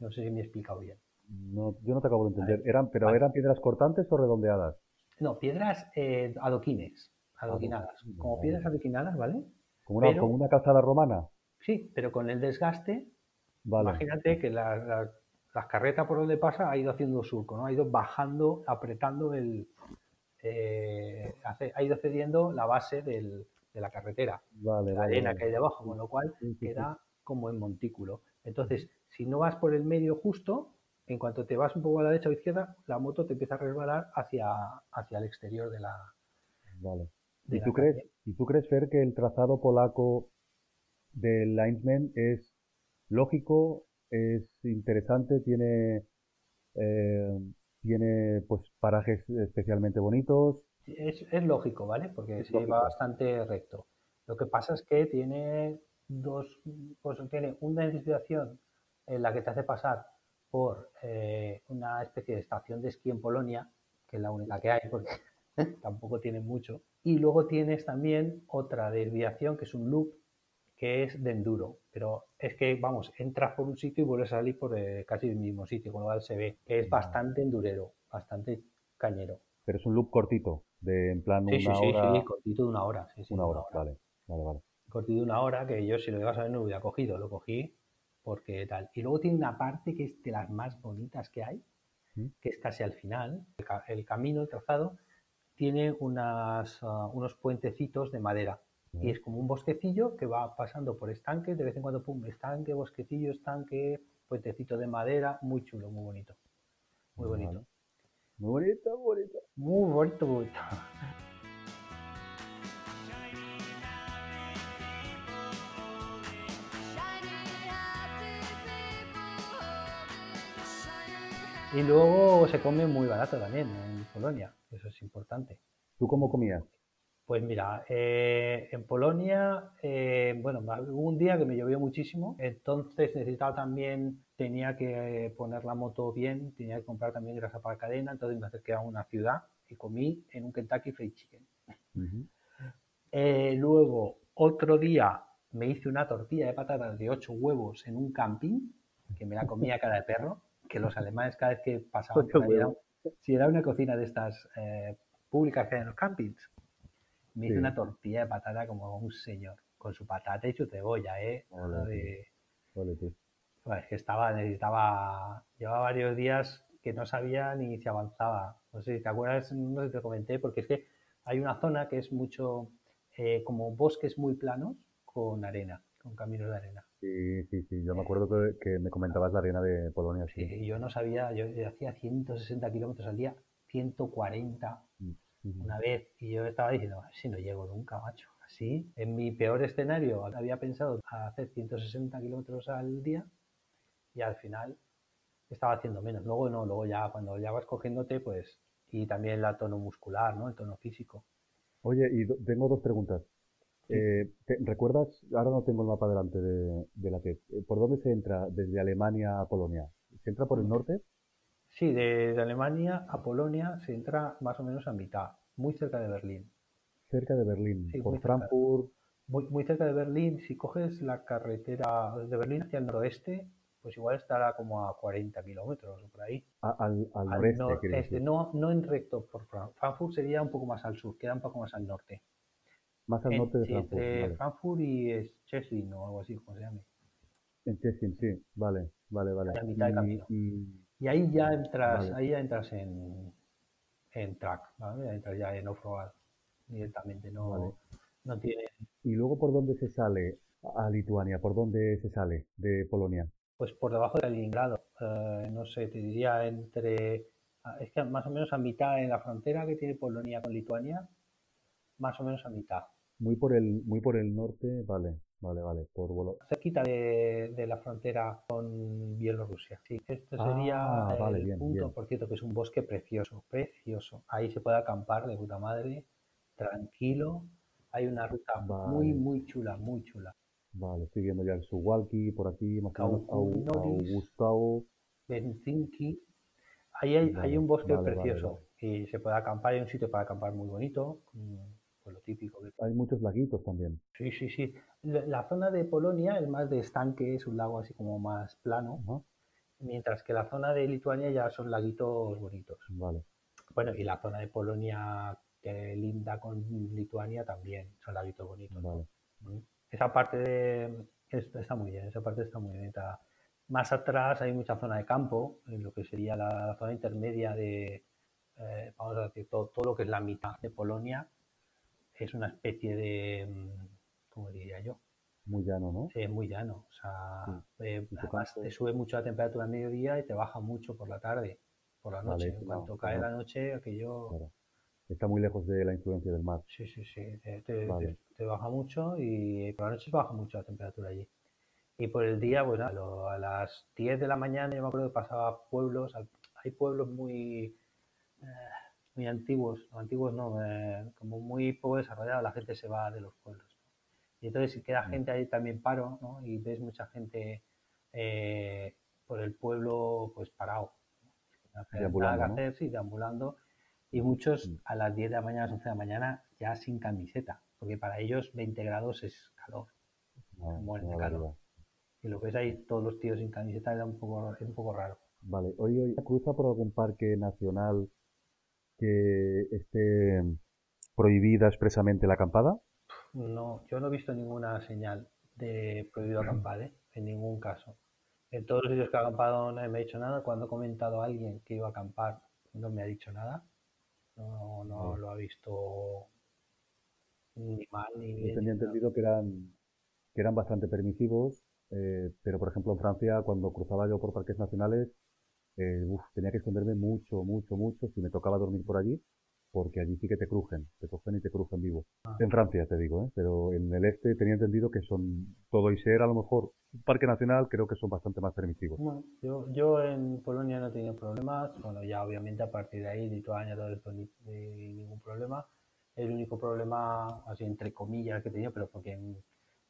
No sé si me he explicado bien. No, yo no te acabo de entender. ¿Eran, pero Vale. eran piedras cortantes o redondeadas? No, piedras eh, adoquines, adoquinadas. Como piedras adoquinadas, ¿vale? Como una, Pero- como una calzada romana. Sí, pero con el desgaste Vale. Imagínate que la- la- las carretas por donde pasa ha ido haciendo surco, ¿no? Ha ido bajando, apretando el... eh, hace- ha ido cediendo la base del- de la carretera, Vale, la vale, arena que hay debajo, con lo cual queda como en montículo. Entonces, si no vas por el medio justo, en cuanto te vas un poco a la derecha o izquierda, la moto te empieza a resbalar hacia, hacia el exterior de la... Vale. de ¿Y la tú crees, y tú crees, Fer, que el trazado polaco del linesman es lógico, es interesante, tiene, eh, tiene pues parajes especialmente bonitos? Es, es lógico, ¿vale? Porque sí va bastante recto. Lo que pasa es que tiene dos cosas. Tiene una desviación en la que te hace pasar por eh, una especie de estación de esquí en Polonia, que es la única que hay, porque tampoco tiene mucho. Y luego tienes también otra desviación, que es un loop, que es de enduro, pero es que, vamos, entras por un sitio y vuelves a salir por eh, casi el mismo sitio, con lo cual se ve que es bastante endurero, bastante cañero. Pero es un loop cortito, de en plan Sí, una sí, sí, hora. sí, cortito de una hora. Sí, sí, Una hora, vale, vale, vale. Cortito de una hora, que yo si lo ibas a ver no lo hubiera cogido, lo cogí porque tal. Y luego tiene una parte que es de las más bonitas que hay, ¿Mm? que es casi al final. El, ca- el camino, el trazado, tiene unas, ah, unos puentecitos de madera. Y Vale. es como un bosquecillo que va pasando por estanques, de vez en cuando, pum, estanque, bosquecillo, estanque, puentecito de madera, muy chulo, muy bonito. Muy bonito. Muy bonito, muy bonito. Muy bonito, muy bonito. Y luego se come muy barato también en Polonia, eso es importante. ¿Tú cómo comías? Pues mira, eh, en Polonia, eh, bueno, hubo un día que me llovió muchísimo, entonces necesitaba también, tenía que eh, poner la moto bien, tenía que comprar también grasa para cadena, entonces me acerqué a una ciudad y comí en un Kentucky Fried Chicken. Eh, luego, otro día me hice una tortilla de patatas de ocho huevos en un camping, que me la comía cara de perro, que los alemanes cada vez que pasaban era- si era una cocina de estas eh, públicas que hay en los campings, me hice Sí. una tortilla de patata como un señor, con su patata y su cebolla, ¿eh? Nada de- tú. pues, que estaba, necesitaba, llevaba varios días que no sabía ni si avanzaba. No sé si te acuerdas, no sé si te comenté, porque es que hay una zona que es mucho eh, como bosques muy planos con arena, con caminos de arena. Sí, sí, sí. Yo me acuerdo que, que me comentabas la arena de Polonia, sí. Y yo no sabía, yo, yo hacía 160 kilómetros al día, 140 Ujú. una vez, y yo estaba diciendo, "A ver si no llego nunca, macho. Así, en mi peor escenario, había pensado hacer 160 kilómetros al día y al final estaba haciendo menos. Luego no, luego ya cuando ya vas cogiéndote, pues, y también la tono muscular, ¿no? El tono físico. Oye, y do- tengo dos preguntas. Eh, ¿te- ¿recuerdas? Ahora no tengo el mapa delante de, de la TED. Eh, ¿Por dónde se entra desde Alemania a Polonia? ¿Se entra por el norte? Sí, de, de Alemania a Polonia se entra más o menos a mitad, muy cerca de Berlín. Cerca de Berlín. Sí, por. Frankfurt. Muy, muy cerca de Berlín, si coges la carretera de Berlín hacia el noroeste, pues igual estará como a 40 kilómetros por ahí. a- al, al Al noreste, este, no, no en recto por Fran- Frankfurt sería un poco más al sur, queda un poco más al norte. Más al En- norte de sí, Frankfurt. entre Vale. Frankfurt y eh, Szczecin o algo así, como se llame. En Szczecin, sí. Vale, vale, vale. La mitad de Y- camino. y- Y ahí ya entras, Vale. ahí ya entras en, en track, ¿vale? Ya entras ya en off-road directamente, no, Vale. no tiene, ¿Y luego por dónde se sale a Lituania? ¿Por dónde se sale de Polonia? pues por debajo de Kaliningrado, eh, no sé, te diría entre, ah, es que más o menos a mitad en la frontera que tiene Polonia con Lituania, más o menos a mitad. Muy por el, muy por el norte, vale, vale, vale. Por Volo- cerquita de, de la frontera con Bielorrusia. Sí, este Ah, sería el vale, bien, punto, bien. por cierto, que es un bosque precioso, precioso. Ahí se puede acampar de puta madre, tranquilo. Hay una ruta muy, Vale. muy chula, muy chula. Vale, estoy viendo ya el Suwalki por aquí, más o menos Au- Kaunoris. Augustau. Benzinki. Ahí hay, hay un bosque precioso y se puede acampar. Hay un sitio para acampar muy bonito, mm, lo típico. que- Hay muchos laguitos también. Sí, sí, sí. La, la zona de Polonia es más de estanque, es un lago así como más plano. Mientras que la zona de Lituania ya son laguitos bonitos. Vale, Bueno, y la zona de Polonia que linda con Lituania también son laguitos bonitos. vale. Esa parte de- está muy bien, esa parte está muy bonita. Más atrás hay mucha zona de campo, en lo que sería la, la zona intermedia de, eh, vamos a decir, todo, todo lo que es la mitad de Polonia. Es una especie de, mm, ¿cómo diría yo? Muy llano, ¿no? Sí, es muy llano. O sea, eh, Y tu además te sube mucho la temperatura al mediodía y te baja mucho por la tarde, por la Vale, noche. eso en cuanto cae no. la noche, aquello. Claro. Está muy lejos de la influencia del mar. Sí, sí, sí. Te, te- Vale. te- te baja mucho y por la noche baja mucho la temperatura allí. Y por el día, bueno, a, las 10 de la mañana yo me acuerdo que pasaba pueblos, hay pueblos muy, eh, muy antiguos, no, antiguos no, eh, como muy poco desarrollados, la gente se va de los pueblos. Y entonces si queda Mm. gente ahí también paro, ¿no? Y ves mucha gente eh, por el pueblo pues parado. No Deambulando, nada que ¿no? hacer, sí, deambulando. Y muchos Mm. a las 10 de la mañana, a las 11 de la mañana, ya sin camiseta, porque para ellos 20 grados es calor. mueren de calor. Y lo ves ahí, todos los tíos sin camiseta, era un poco, es un poco raro. Vale, hoy, hoy cruza por algún parque nacional que esté prohibida expresamente la acampada? No, yo no he visto ninguna señal de prohibido acampar, ¿eh? en ningún caso. En todos los sitios que he acampado no me ha dicho nada. Cuando he comentado a alguien que iba a acampar, no me ha dicho nada. No, no lo ha visto ni mal ni bien. Yo tenía entendido que eran, que eran bastante permisivos, eh, pero por ejemplo en Francia, cuando cruzaba yo por parques nacionales, eh, tenía que esconderme mucho, mucho, mucho si me tocaba dormir por allí, porque allí sí que te crujen, te cogen y te crujen vivo. Ah. En Francia, te digo, ¿eh? pero en el este tenía entendido que son todo y ser a lo mejor un parque nacional, creo que son bastante más permisivos. yo, yo en Polonia no he tenido problemas, bueno, ya obviamente a partir de ahí, Lituania, todo esto, ni, ningún problema. El único problema, así entre comillas, que he tenido, pero porque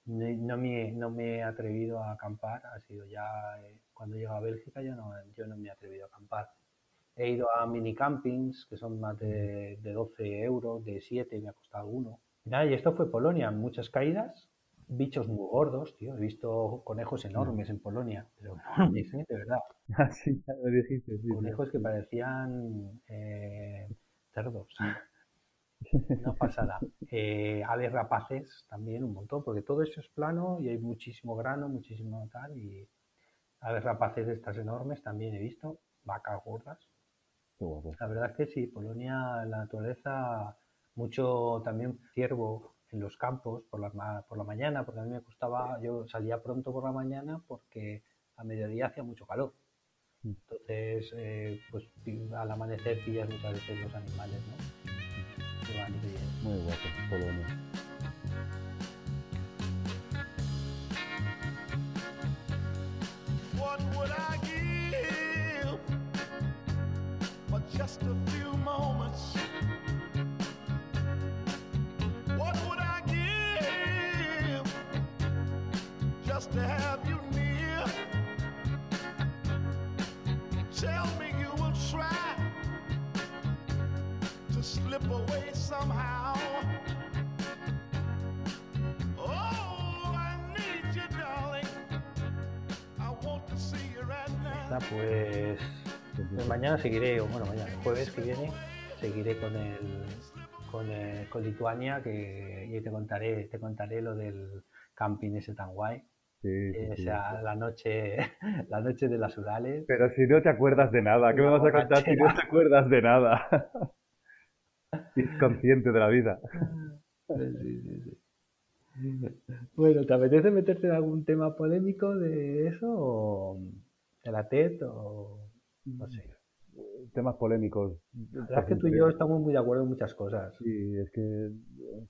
no me, no me he atrevido a acampar, ha sido ya eh, cuando llego a Bélgica, yo no, yo no me he atrevido a acampar He ido a mini campings, que son más de, 12 euros, de 7 me ha costado uno. Y, esto fue Polonia, muchas caídas, bichos muy gordos, tío. He visto conejos enormes en Polonia, pero enormes, ¿eh? de verdad. Ah, sí, lo dijiste. conejos que parecían eh, cerdos. No pasada. Eh, aves rapaces también un montón, porque todo eso es plano y hay muchísimo grano, muchísimo tal. Y aves rapaces estas enormes también he visto, vacas gordas. La verdad es que sí, Polonia, la naturaleza, mucho también ciervo en los campos por la, por la mañana, porque a mí me gustaba, yo salía pronto por la mañana porque a mediodía hacía mucho calor. Mm. Entonces, eh, pues al amanecer pillas muchas veces los animales, ¿no? Muy guapo, Polonia. Just a few moments. What would I give just to have you near? Tell me you will try to slip away somehow. Pues Pues mañana seguiré, o bueno, mañana, jueves que viene, seguiré con el con, con Lituania que y te contaré, te contaré lo del camping ese tan guay. o sea, la noche, la noche de las Urales. Pero si no te acuerdas de nada, ¿qué me vas a contar si no te acuerdas de nada? Es consciente de la vida. Bueno, ¿te apetece meterte en algún tema polémico de eso? O de la TED? O no sé. Temas polémicos. La verdad es que tú y yo estamos muy de acuerdo en muchas cosas. Sí, es que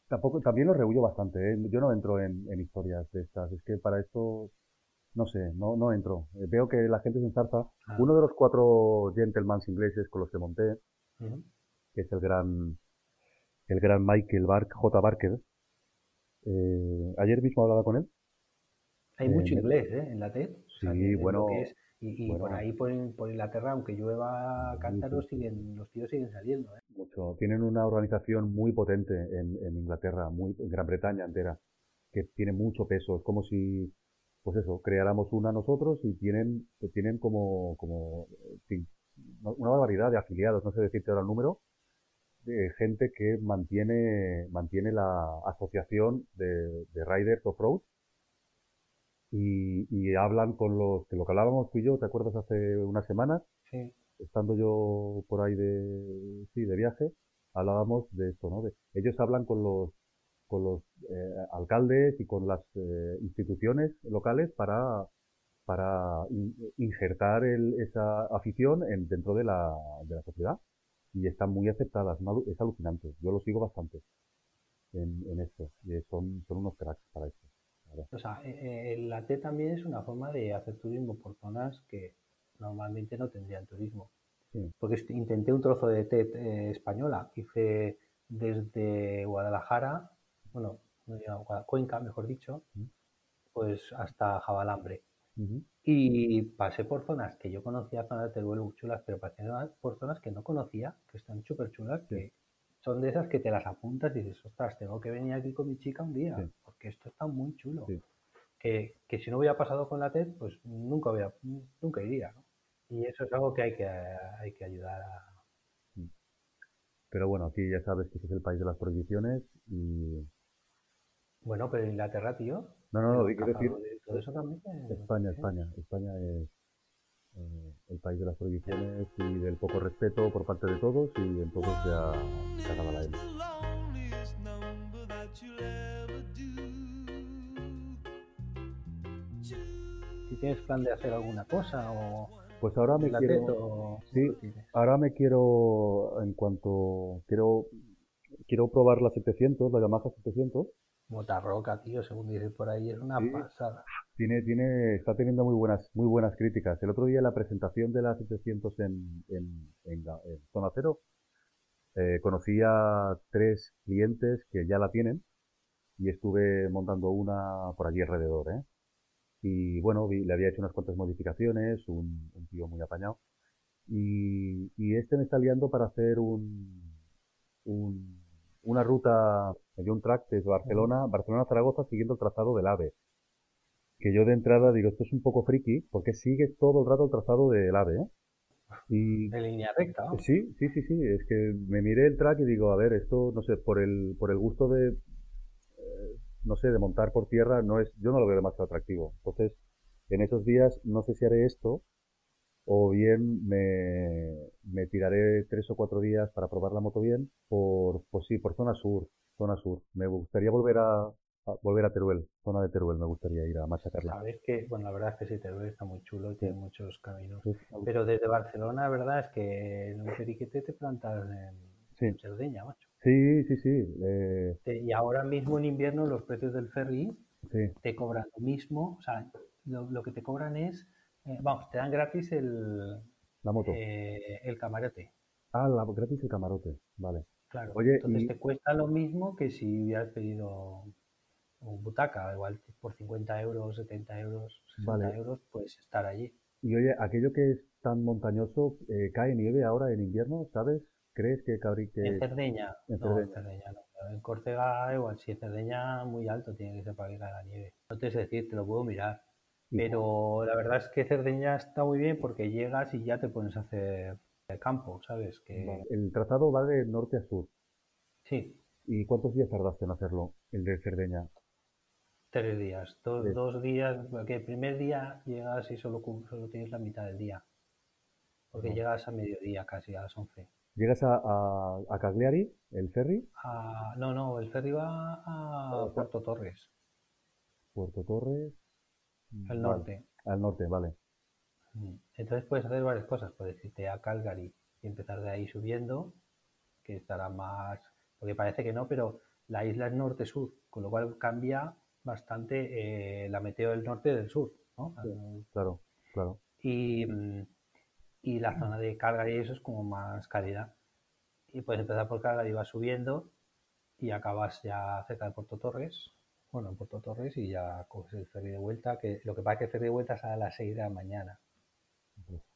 tampoco, también lo regullo bastante. ¿eh? Yo no entro en, historias de estas. Es que para esto, no sé, no, no entro. Eh, veo que la gente se ensarza. Ah. Uno de los cuatro gentlemen ingleses con los que monté, que es el gran, el gran Michael J. Barker, eh, ayer mismo hablaba con él. Hay mucho inglés ¿eh? en la TED. Sí, bueno. Y, por ahí, por, Inglaterra, aunque llueva cántaros, siguen, los tíos siguen saliendo. ¿eh? Mucho. Tienen una organización muy potente en, en Inglaterra, muy, en Gran Bretaña entera, que tiene mucho peso. Es como si, pues eso, creáramos una nosotros y tienen, tienen como, como una barbaridad de afiliados, no sé decirte ahora el número, de gente que mantiene, mantiene la asociación de, de Riders of Road y, hablan con los que lo que hablábamos tú y yo, ¿te acuerdas hace unas semanas? Sí. Estando yo por ahí de, sí, de viaje, hablábamos de esto, ¿no? De, ellos hablan con los con los eh, alcaldes y con las eh, instituciones locales para para injertar el, esa afición en, dentro de la, de la sociedad y están muy aceptadas, es alucinante, yo lo sigo bastante en, en esto, son, son unos cracks para esto. O sea, eh, eh, la T también es una forma de hacer turismo por zonas que normalmente no tendrían turismo. Porque intenté un trozo de T eh, española, hice desde Guadalajara, bueno, Cuenca, mejor dicho, pues hasta Jabalambre. Y pasé por zonas que yo conocía, zonas de Teruel chulas, pero pasé por zonas que no conocía, que están súper chulas, que son de esas que te las apuntas y dices, ostras, tengo que venir aquí con mi chica un día, porque esto está muy chulo. que, que si no hubiera pasado con la TED, pues nunca, hubiera, nunca iría. ¿no? Y eso es algo que hay que, hay que ayudar a... Pero bueno, aquí ya sabes que es el país de las prohibiciones y... Bueno, pero Inglaterra, tío. No, no, no, quiero decir... Todo eso también España, España. España es eh, el país de las prohibiciones y del poco respeto por parte de todos y en todos ya se acaba la. Si tienes plan de hacer alguna cosa o... Pues ahora me quiero... Sí, ahora me quiero, en cuanto... Quiero, quiero probar la 700, la Yamaha 700. Motarroca, tío, según dice por ahí, es una pasada. Tiene, tiene, está teniendo muy buenas, muy buenas críticas. El otro día la presentación de la 700 en, en, en, Zona Cero, eh, conocí a tres clientes que ya la tienen y estuve montando una por allí alrededor, ¿eh? Y bueno, le había hecho unas cuantas modificaciones, un, tío muy apañado. Y, y, este me está liando para hacer un, un una ruta, un track desde Barcelona, Barcelona-Zaragoza, siguiendo el trazado del AVE que yo de entrada digo, esto es un poco friki, porque sigue todo el rato el trazado del AVE, ¿eh? Y, de línea recta. Sí, sí, sí, sí. Es que me miré el track y digo, a ver, esto, no sé, por el, por el gusto de, eh, no sé, de montar por tierra, no es, yo no lo veo demasiado atractivo. Entonces, en esos días, no sé si haré esto, o bien me, me tiraré tres o cuatro días para probar la moto bien por, pues sí, por zona sur, zona sur. Me gustaría volver a, volver a Teruel, zona de Teruel, me gustaría ir a machacarla. Sabes que, bueno, la verdad es que sí, Teruel está muy chulo y tiene muchos caminos. pero desde Barcelona, la verdad es que en un periquete te plantas en, Cerdeña, macho. Sí, sí, sí. Eh. Y ahora mismo en invierno los precios del ferry te cobran lo mismo, o sea, lo, que te cobran es, eh, vamos, te dan gratis el, la moto. Eh, el camarote. Ah, la, gratis el camarote, vale. Claro, Oye, entonces te cuesta lo mismo que si hubieras pedido un butaca, igual por 50 euros, 70 euros, 60 euros, puedes estar allí. Y oye, aquello que es tan montañoso, eh, ¿cae nieve ahora en invierno, sabes? ¿Crees que cabrí que... En Cerdeña, en no, en Cerdeña no. En Córcega igual, si en Cerdeña muy alto tiene que ser para que caiga la nieve. No te sé decir, te lo puedo mirar. Pero la verdad es que Cerdeña está muy bien porque llegas y ya te pones a hacer el campo, ¿sabes? Que... El trazado va de norte a sur. Sí. ¿Y cuántos días tardaste en hacerlo, el de Cerdeña? Tres días, dos, dos días, porque el primer día llegas y solo, solo tienes la mitad del día, porque llegas a mediodía casi, a las 11. ¿Llegas a, a, Cagliari, el ferry? no, no, el ferry va a Puerto Torres. Puerto Torres. Al norte. Al norte, vale. Mm. Entonces puedes hacer varias cosas, puedes irte a Calgary y empezar de ahí subiendo, que estará más, porque parece que no, pero la isla es norte-sur, con lo cual cambia bastante eh, la meteo del norte y del sur, ¿no? claro, claro. Y, y, la zona de carga y eso es como más calidad. Y puedes empezar por carga y vas subiendo y acabas ya cerca de Puerto Torres, bueno, en Puerto Torres y ya coges el ferry de vuelta, que lo que pasa es que el ferry de vuelta sale a las 6 de la mañana.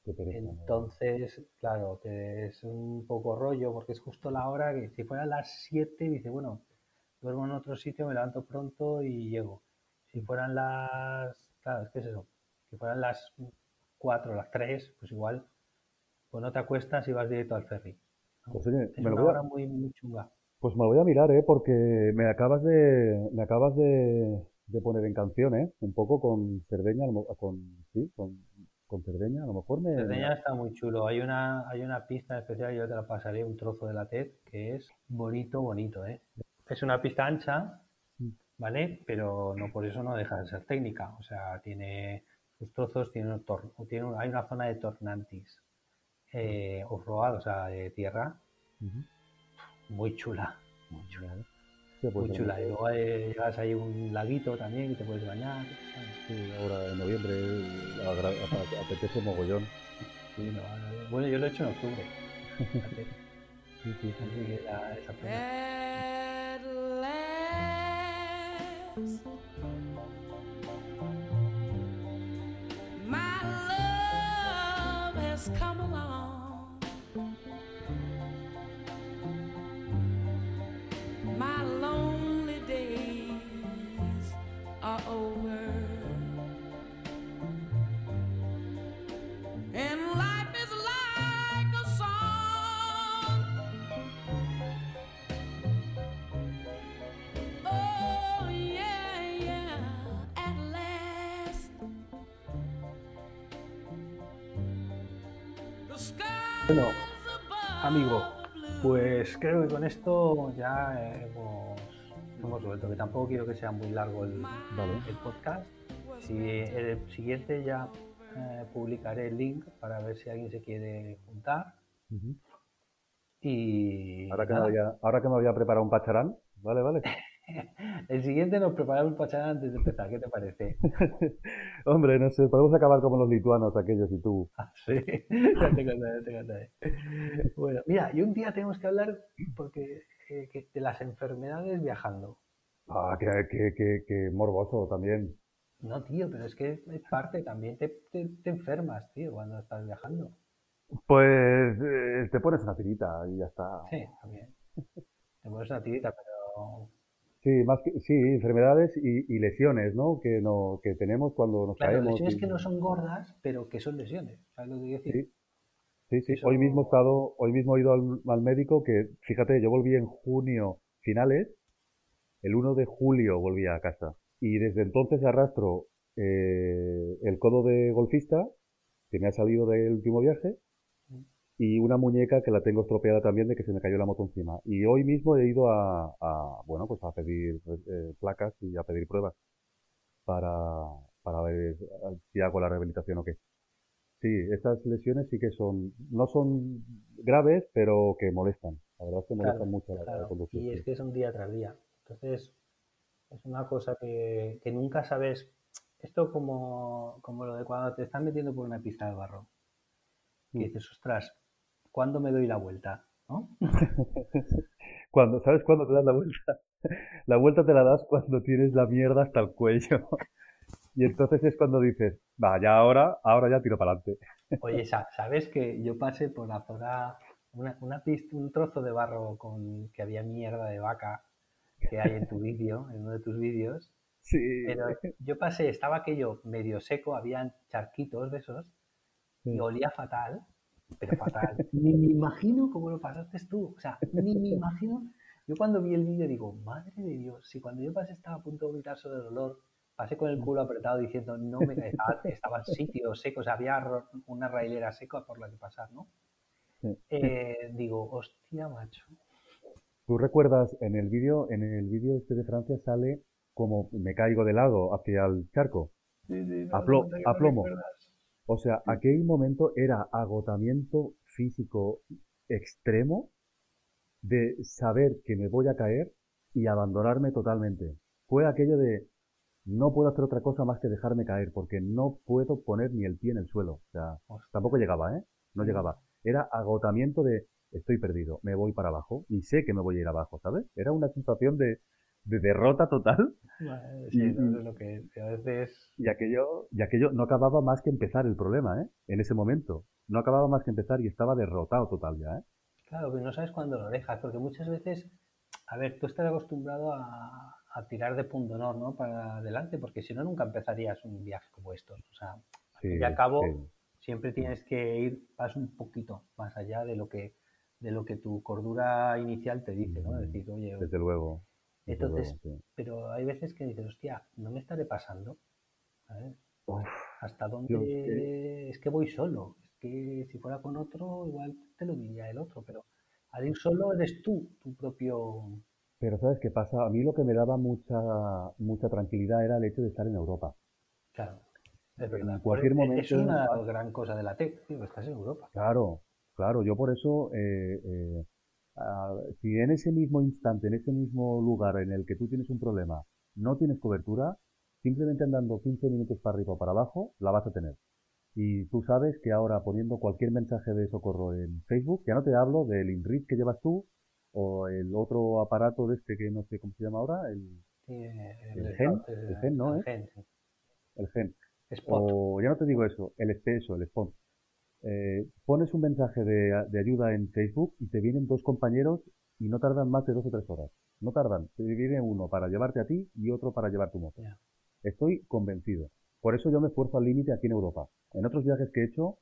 Entonces, claro, es un poco rollo porque es justo la hora que si fuera a las 7, dice, bueno, duermo en otro sitio, me levanto pronto y llego. Si fueran las, claro, es que es eso, si fueran las 4 las 3, pues igual, pues no te acuestas y vas directo al ferry. Pues oye, me lo voy a... muy, muy chunga. Pues me lo voy a mirar, ¿eh? Porque me acabas de, me acabas de, de poner en canción, ¿eh? Un poco con Cerdeña, con, sí, con, con Cerdeña, a lo mejor me... Cerdeña está muy chulo. Hay una, hay una pista especial, yo te la pasaré, un trozo de la TED, que es bonito, bonito, ¿eh? Es una pista ancha, mm. ¿vale? Pero no por eso no deja de ser técnica. O sea, tiene sus trozos, tiene, tiene hay una zona de tornantis eh, off-road, o sea, de tierra, muy chula, muy chula. Pues muy chula. Y luego eh, llegas ahí un laguito también y te puedes bañar. Sí, ahora en noviembre apetece mogollón. Sí, no, bueno, yo lo he hecho en octubre. sí, sí, Así que la, esa pena. My Bueno, amigo, pues creo que con esto ya hemos, hemos vuelto, que tampoco quiero que sea muy largo el, el podcast. Si el siguiente ya eh, publicaré el link para ver si alguien se quiere juntar. Y ahora que, me había, ahora que me había preparado un pacharán, vale, vale. El siguiente nos preparamos pacharán antes de empezar, ¿qué te parece? Hombre, no sé, podemos acabar como los lituanos aquellos y tú. Ah, sí, ya te contaré, te contaré. Bueno, mira, y un día tenemos que hablar porque eh, de las enfermedades viajando. Ah, qué, qué, qué, morboso también. No, tío, pero es que es parte, también te, te, enfermas, tío, cuando estás viajando. Pues eh, te pones una tirita y ya está. Sí, también. Te pones una tirita, pero Sí, más que, sí, enfermedades y, lesiones, ¿no? Que, no, que tenemos cuando nos claro, caemos. lesiones que no son gordas, pero que son lesiones. ¿Sabes lo que decir? Sí, sí, Hoy mismo he estado, hoy mismo he ido al, médico que, fíjate, yo volví en junio finales, el 1 de julio volví a casa. Y desde entonces arrastro eh, el codo de golfista, que me ha salido del último viaje, y una muñeca que la tengo estropeada también de que se me cayó la moto encima. Y hoy mismo he ido a, bueno, pues a pedir eh, placas y a pedir pruebas para, para ver si hago la rehabilitación o qué. Sí, estas lesiones sí que son, no son graves, pero que molestan. La verdad es que molestan mucho la, conducción. Y es que son día tras día. Entonces, es una cosa que, que nunca sabes. Esto como, como lo de cuando te están metiendo por una pista de barro. Que mm. dices, ostras, ¿cuándo me doy la vuelta? ¿no? cuando, ¿Sabes cuándo te das la vuelta? La vuelta te la das cuando tienes la mierda hasta el cuello. Y entonces es cuando dices, va, ya ahora, ahora ya tiro para adelante. Oye, ¿sabes que yo pasé por la zona, una, pista, un trozo de barro con que había mierda de vaca que hay en tu vídeo, en uno de tus vídeos? Sí. Pero yo pasé, estaba aquello medio seco, habían charquitos de esos, y olía fatal pero fatal. ni me imagino cómo lo pasaste tú. O sea, ni me imagino. Yo cuando vi el vídeo digo, madre de Dios, si cuando yo pasé estaba a punto de vomitar sobre el dolor, pasé con el culo apretado diciendo, no me estaba, estaba sitio seco, o sea, había una railera seca por la que pasar, ¿no? Eh, digo, hostia, macho. ¿Tú recuerdas en el vídeo, en el vídeo este de Francia sale como me caigo de lado hacia el charco? Sí, sí, a, plomo. O sea, aquel momento era agotamiento físico extremo de saber que me voy a caer y abandonarme totalmente. Fue aquello de no puedo hacer otra cosa más que dejarme caer porque no puedo poner ni el pie en el suelo. O sea, tampoco llegaba, ¿eh? No llegaba. Era agotamiento de estoy perdido, me voy para abajo y sé que me voy a ir abajo, ¿sabes? Era una sensación de de derrota total. y, lo que a veces... y, aquello, y aquello no acababa más que empezar el problema, ¿eh? En ese momento. No acababa más que empezar y estaba derrotado total ya, ¿eh? Claro, pero no sabes cuándo lo dejas, porque muchas veces, a ver, tú estás acostumbrado a, a tirar de punto honor, ¿no? Para adelante, porque si no, nunca empezarías un viaje como estos. O sea, y al cabo, siempre tienes que ir, vas un poquito más allá de lo que de lo que tu cordura inicial te dice, ¿no? Decir, oye, desde luego entonces, pero hay veces que dices, hostia, no me estaré pasando. ¿Hasta dónde? Es que voy solo. Es que si fuera con otro, igual te lo diría el otro, pero al ir solo eres tú, tu propio. Pero ¿sabes qué pasa? A mí lo que me daba mucha, mucha tranquilidad era el hecho de estar en Europa. Claro, es verdad. En cualquier momento. Es una gran cosa de la TEC, estás en Europa. Claro, claro. Yo por eso. Eh, eh, si en ese mismo instante, en ese mismo lugar en el que tú tienes un problema, no tienes cobertura, simplemente andando 15 minutos para arriba o para abajo, la vas a tener. Y tú sabes que ahora poniendo cualquier mensaje de socorro en Facebook, ya no te hablo del INRID que llevas tú, o el otro aparato de este que no sé cómo se llama ahora, el, el, gen, el gen, ¿no? El gen. El gen. O ya no te digo eso, el espeso, el spot. Eh, pones un mensaje de, ayuda en Facebook y te vienen dos compañeros y no tardan más de dos o tres horas. No tardan. Te viene uno para llevarte a ti y otro para llevar tu moto. Estoy convencido. Por eso yo me esfuerzo al límite aquí en Europa. En otros viajes que he hecho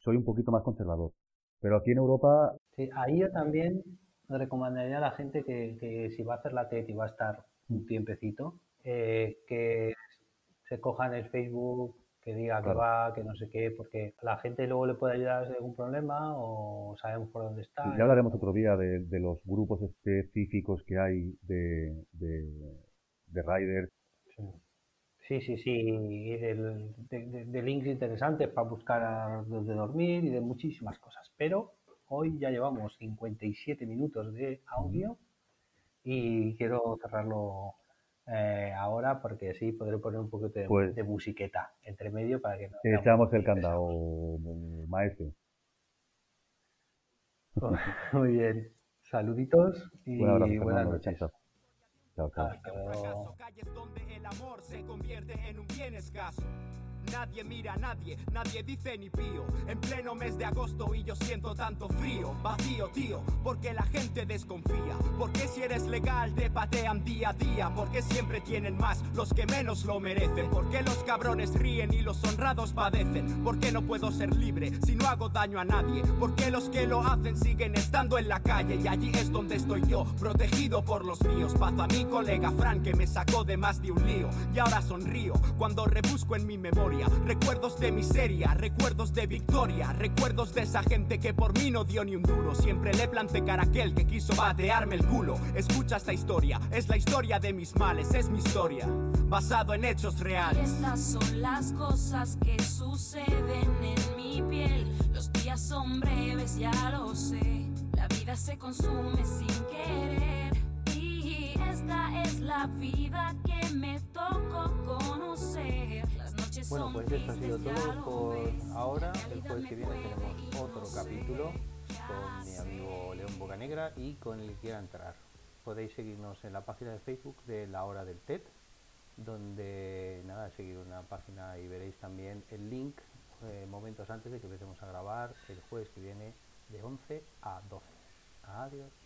soy un poquito más conservador. Pero aquí en Europa... Sí, ahí yo también recomendaría a la gente que, si va a hacer la TED y va a estar un tiempecito, eh, que se cojan el Facebook que diga que va, que no sé qué, porque la gente luego le puede ayudar si hay algún problema o sabemos por dónde está. ya hablaremos otro día de, los grupos específicos que hay de, de, riders. Sí, sí, sí, y de, links interesantes para buscar dónde dormir y de muchísimas cosas. Pero hoy ya llevamos 57 minutos de audio y quiero cerrarlo eh, ahora porque sí podré poner un poquito de, pues musiqueta entre medio para que no echamos el candado maestro. Muy bien. Saluditos y buenas noches. Chao, chao. calles donde el amor se convierte en un bien escaso Nadie mira a nadie, nadie dice ni pío. En pleno mes de agosto y yo siento tanto frío, vacío, tío, porque la gente desconfía. Porque si eres legal te patean día a día. Porque siempre tienen más los que menos lo merecen. Porque los cabrones ríen y los honrados padecen. Porque no puedo ser libre si no hago daño a nadie. Porque los que lo hacen siguen estando en la calle. Y allí es donde estoy yo, protegido por los míos. Paz a mi colega Frank que me sacó de más de un lío. Y ahora sonrío cuando rebusco en mi memoria recuerdos de miseria, recuerdos de victoria, recuerdos de esa gente que por mí no dio ni un duro. Siempre le planté cara a aquel que quiso batearme el culo. Escucha esta historia, es la historia de mis males, es mi historia, basado en hechos reales. Estas son las cosas que suceden en mi piel. Los días son breves, ya lo sé. La vida se consume sin querer. Y esta es la vida que me tocó conocer. Bueno, pues esto ha sido todo por ahora. El jueves que viene tenemos otro capítulo con mi amigo León Bocanegra y con el que quiera entrar. Podéis seguirnos en la página de Facebook de La Hora del TED, donde nada, seguir una página y veréis también el link eh, momentos antes de que empecemos a grabar el jueves que viene de 11 a 12. Adiós.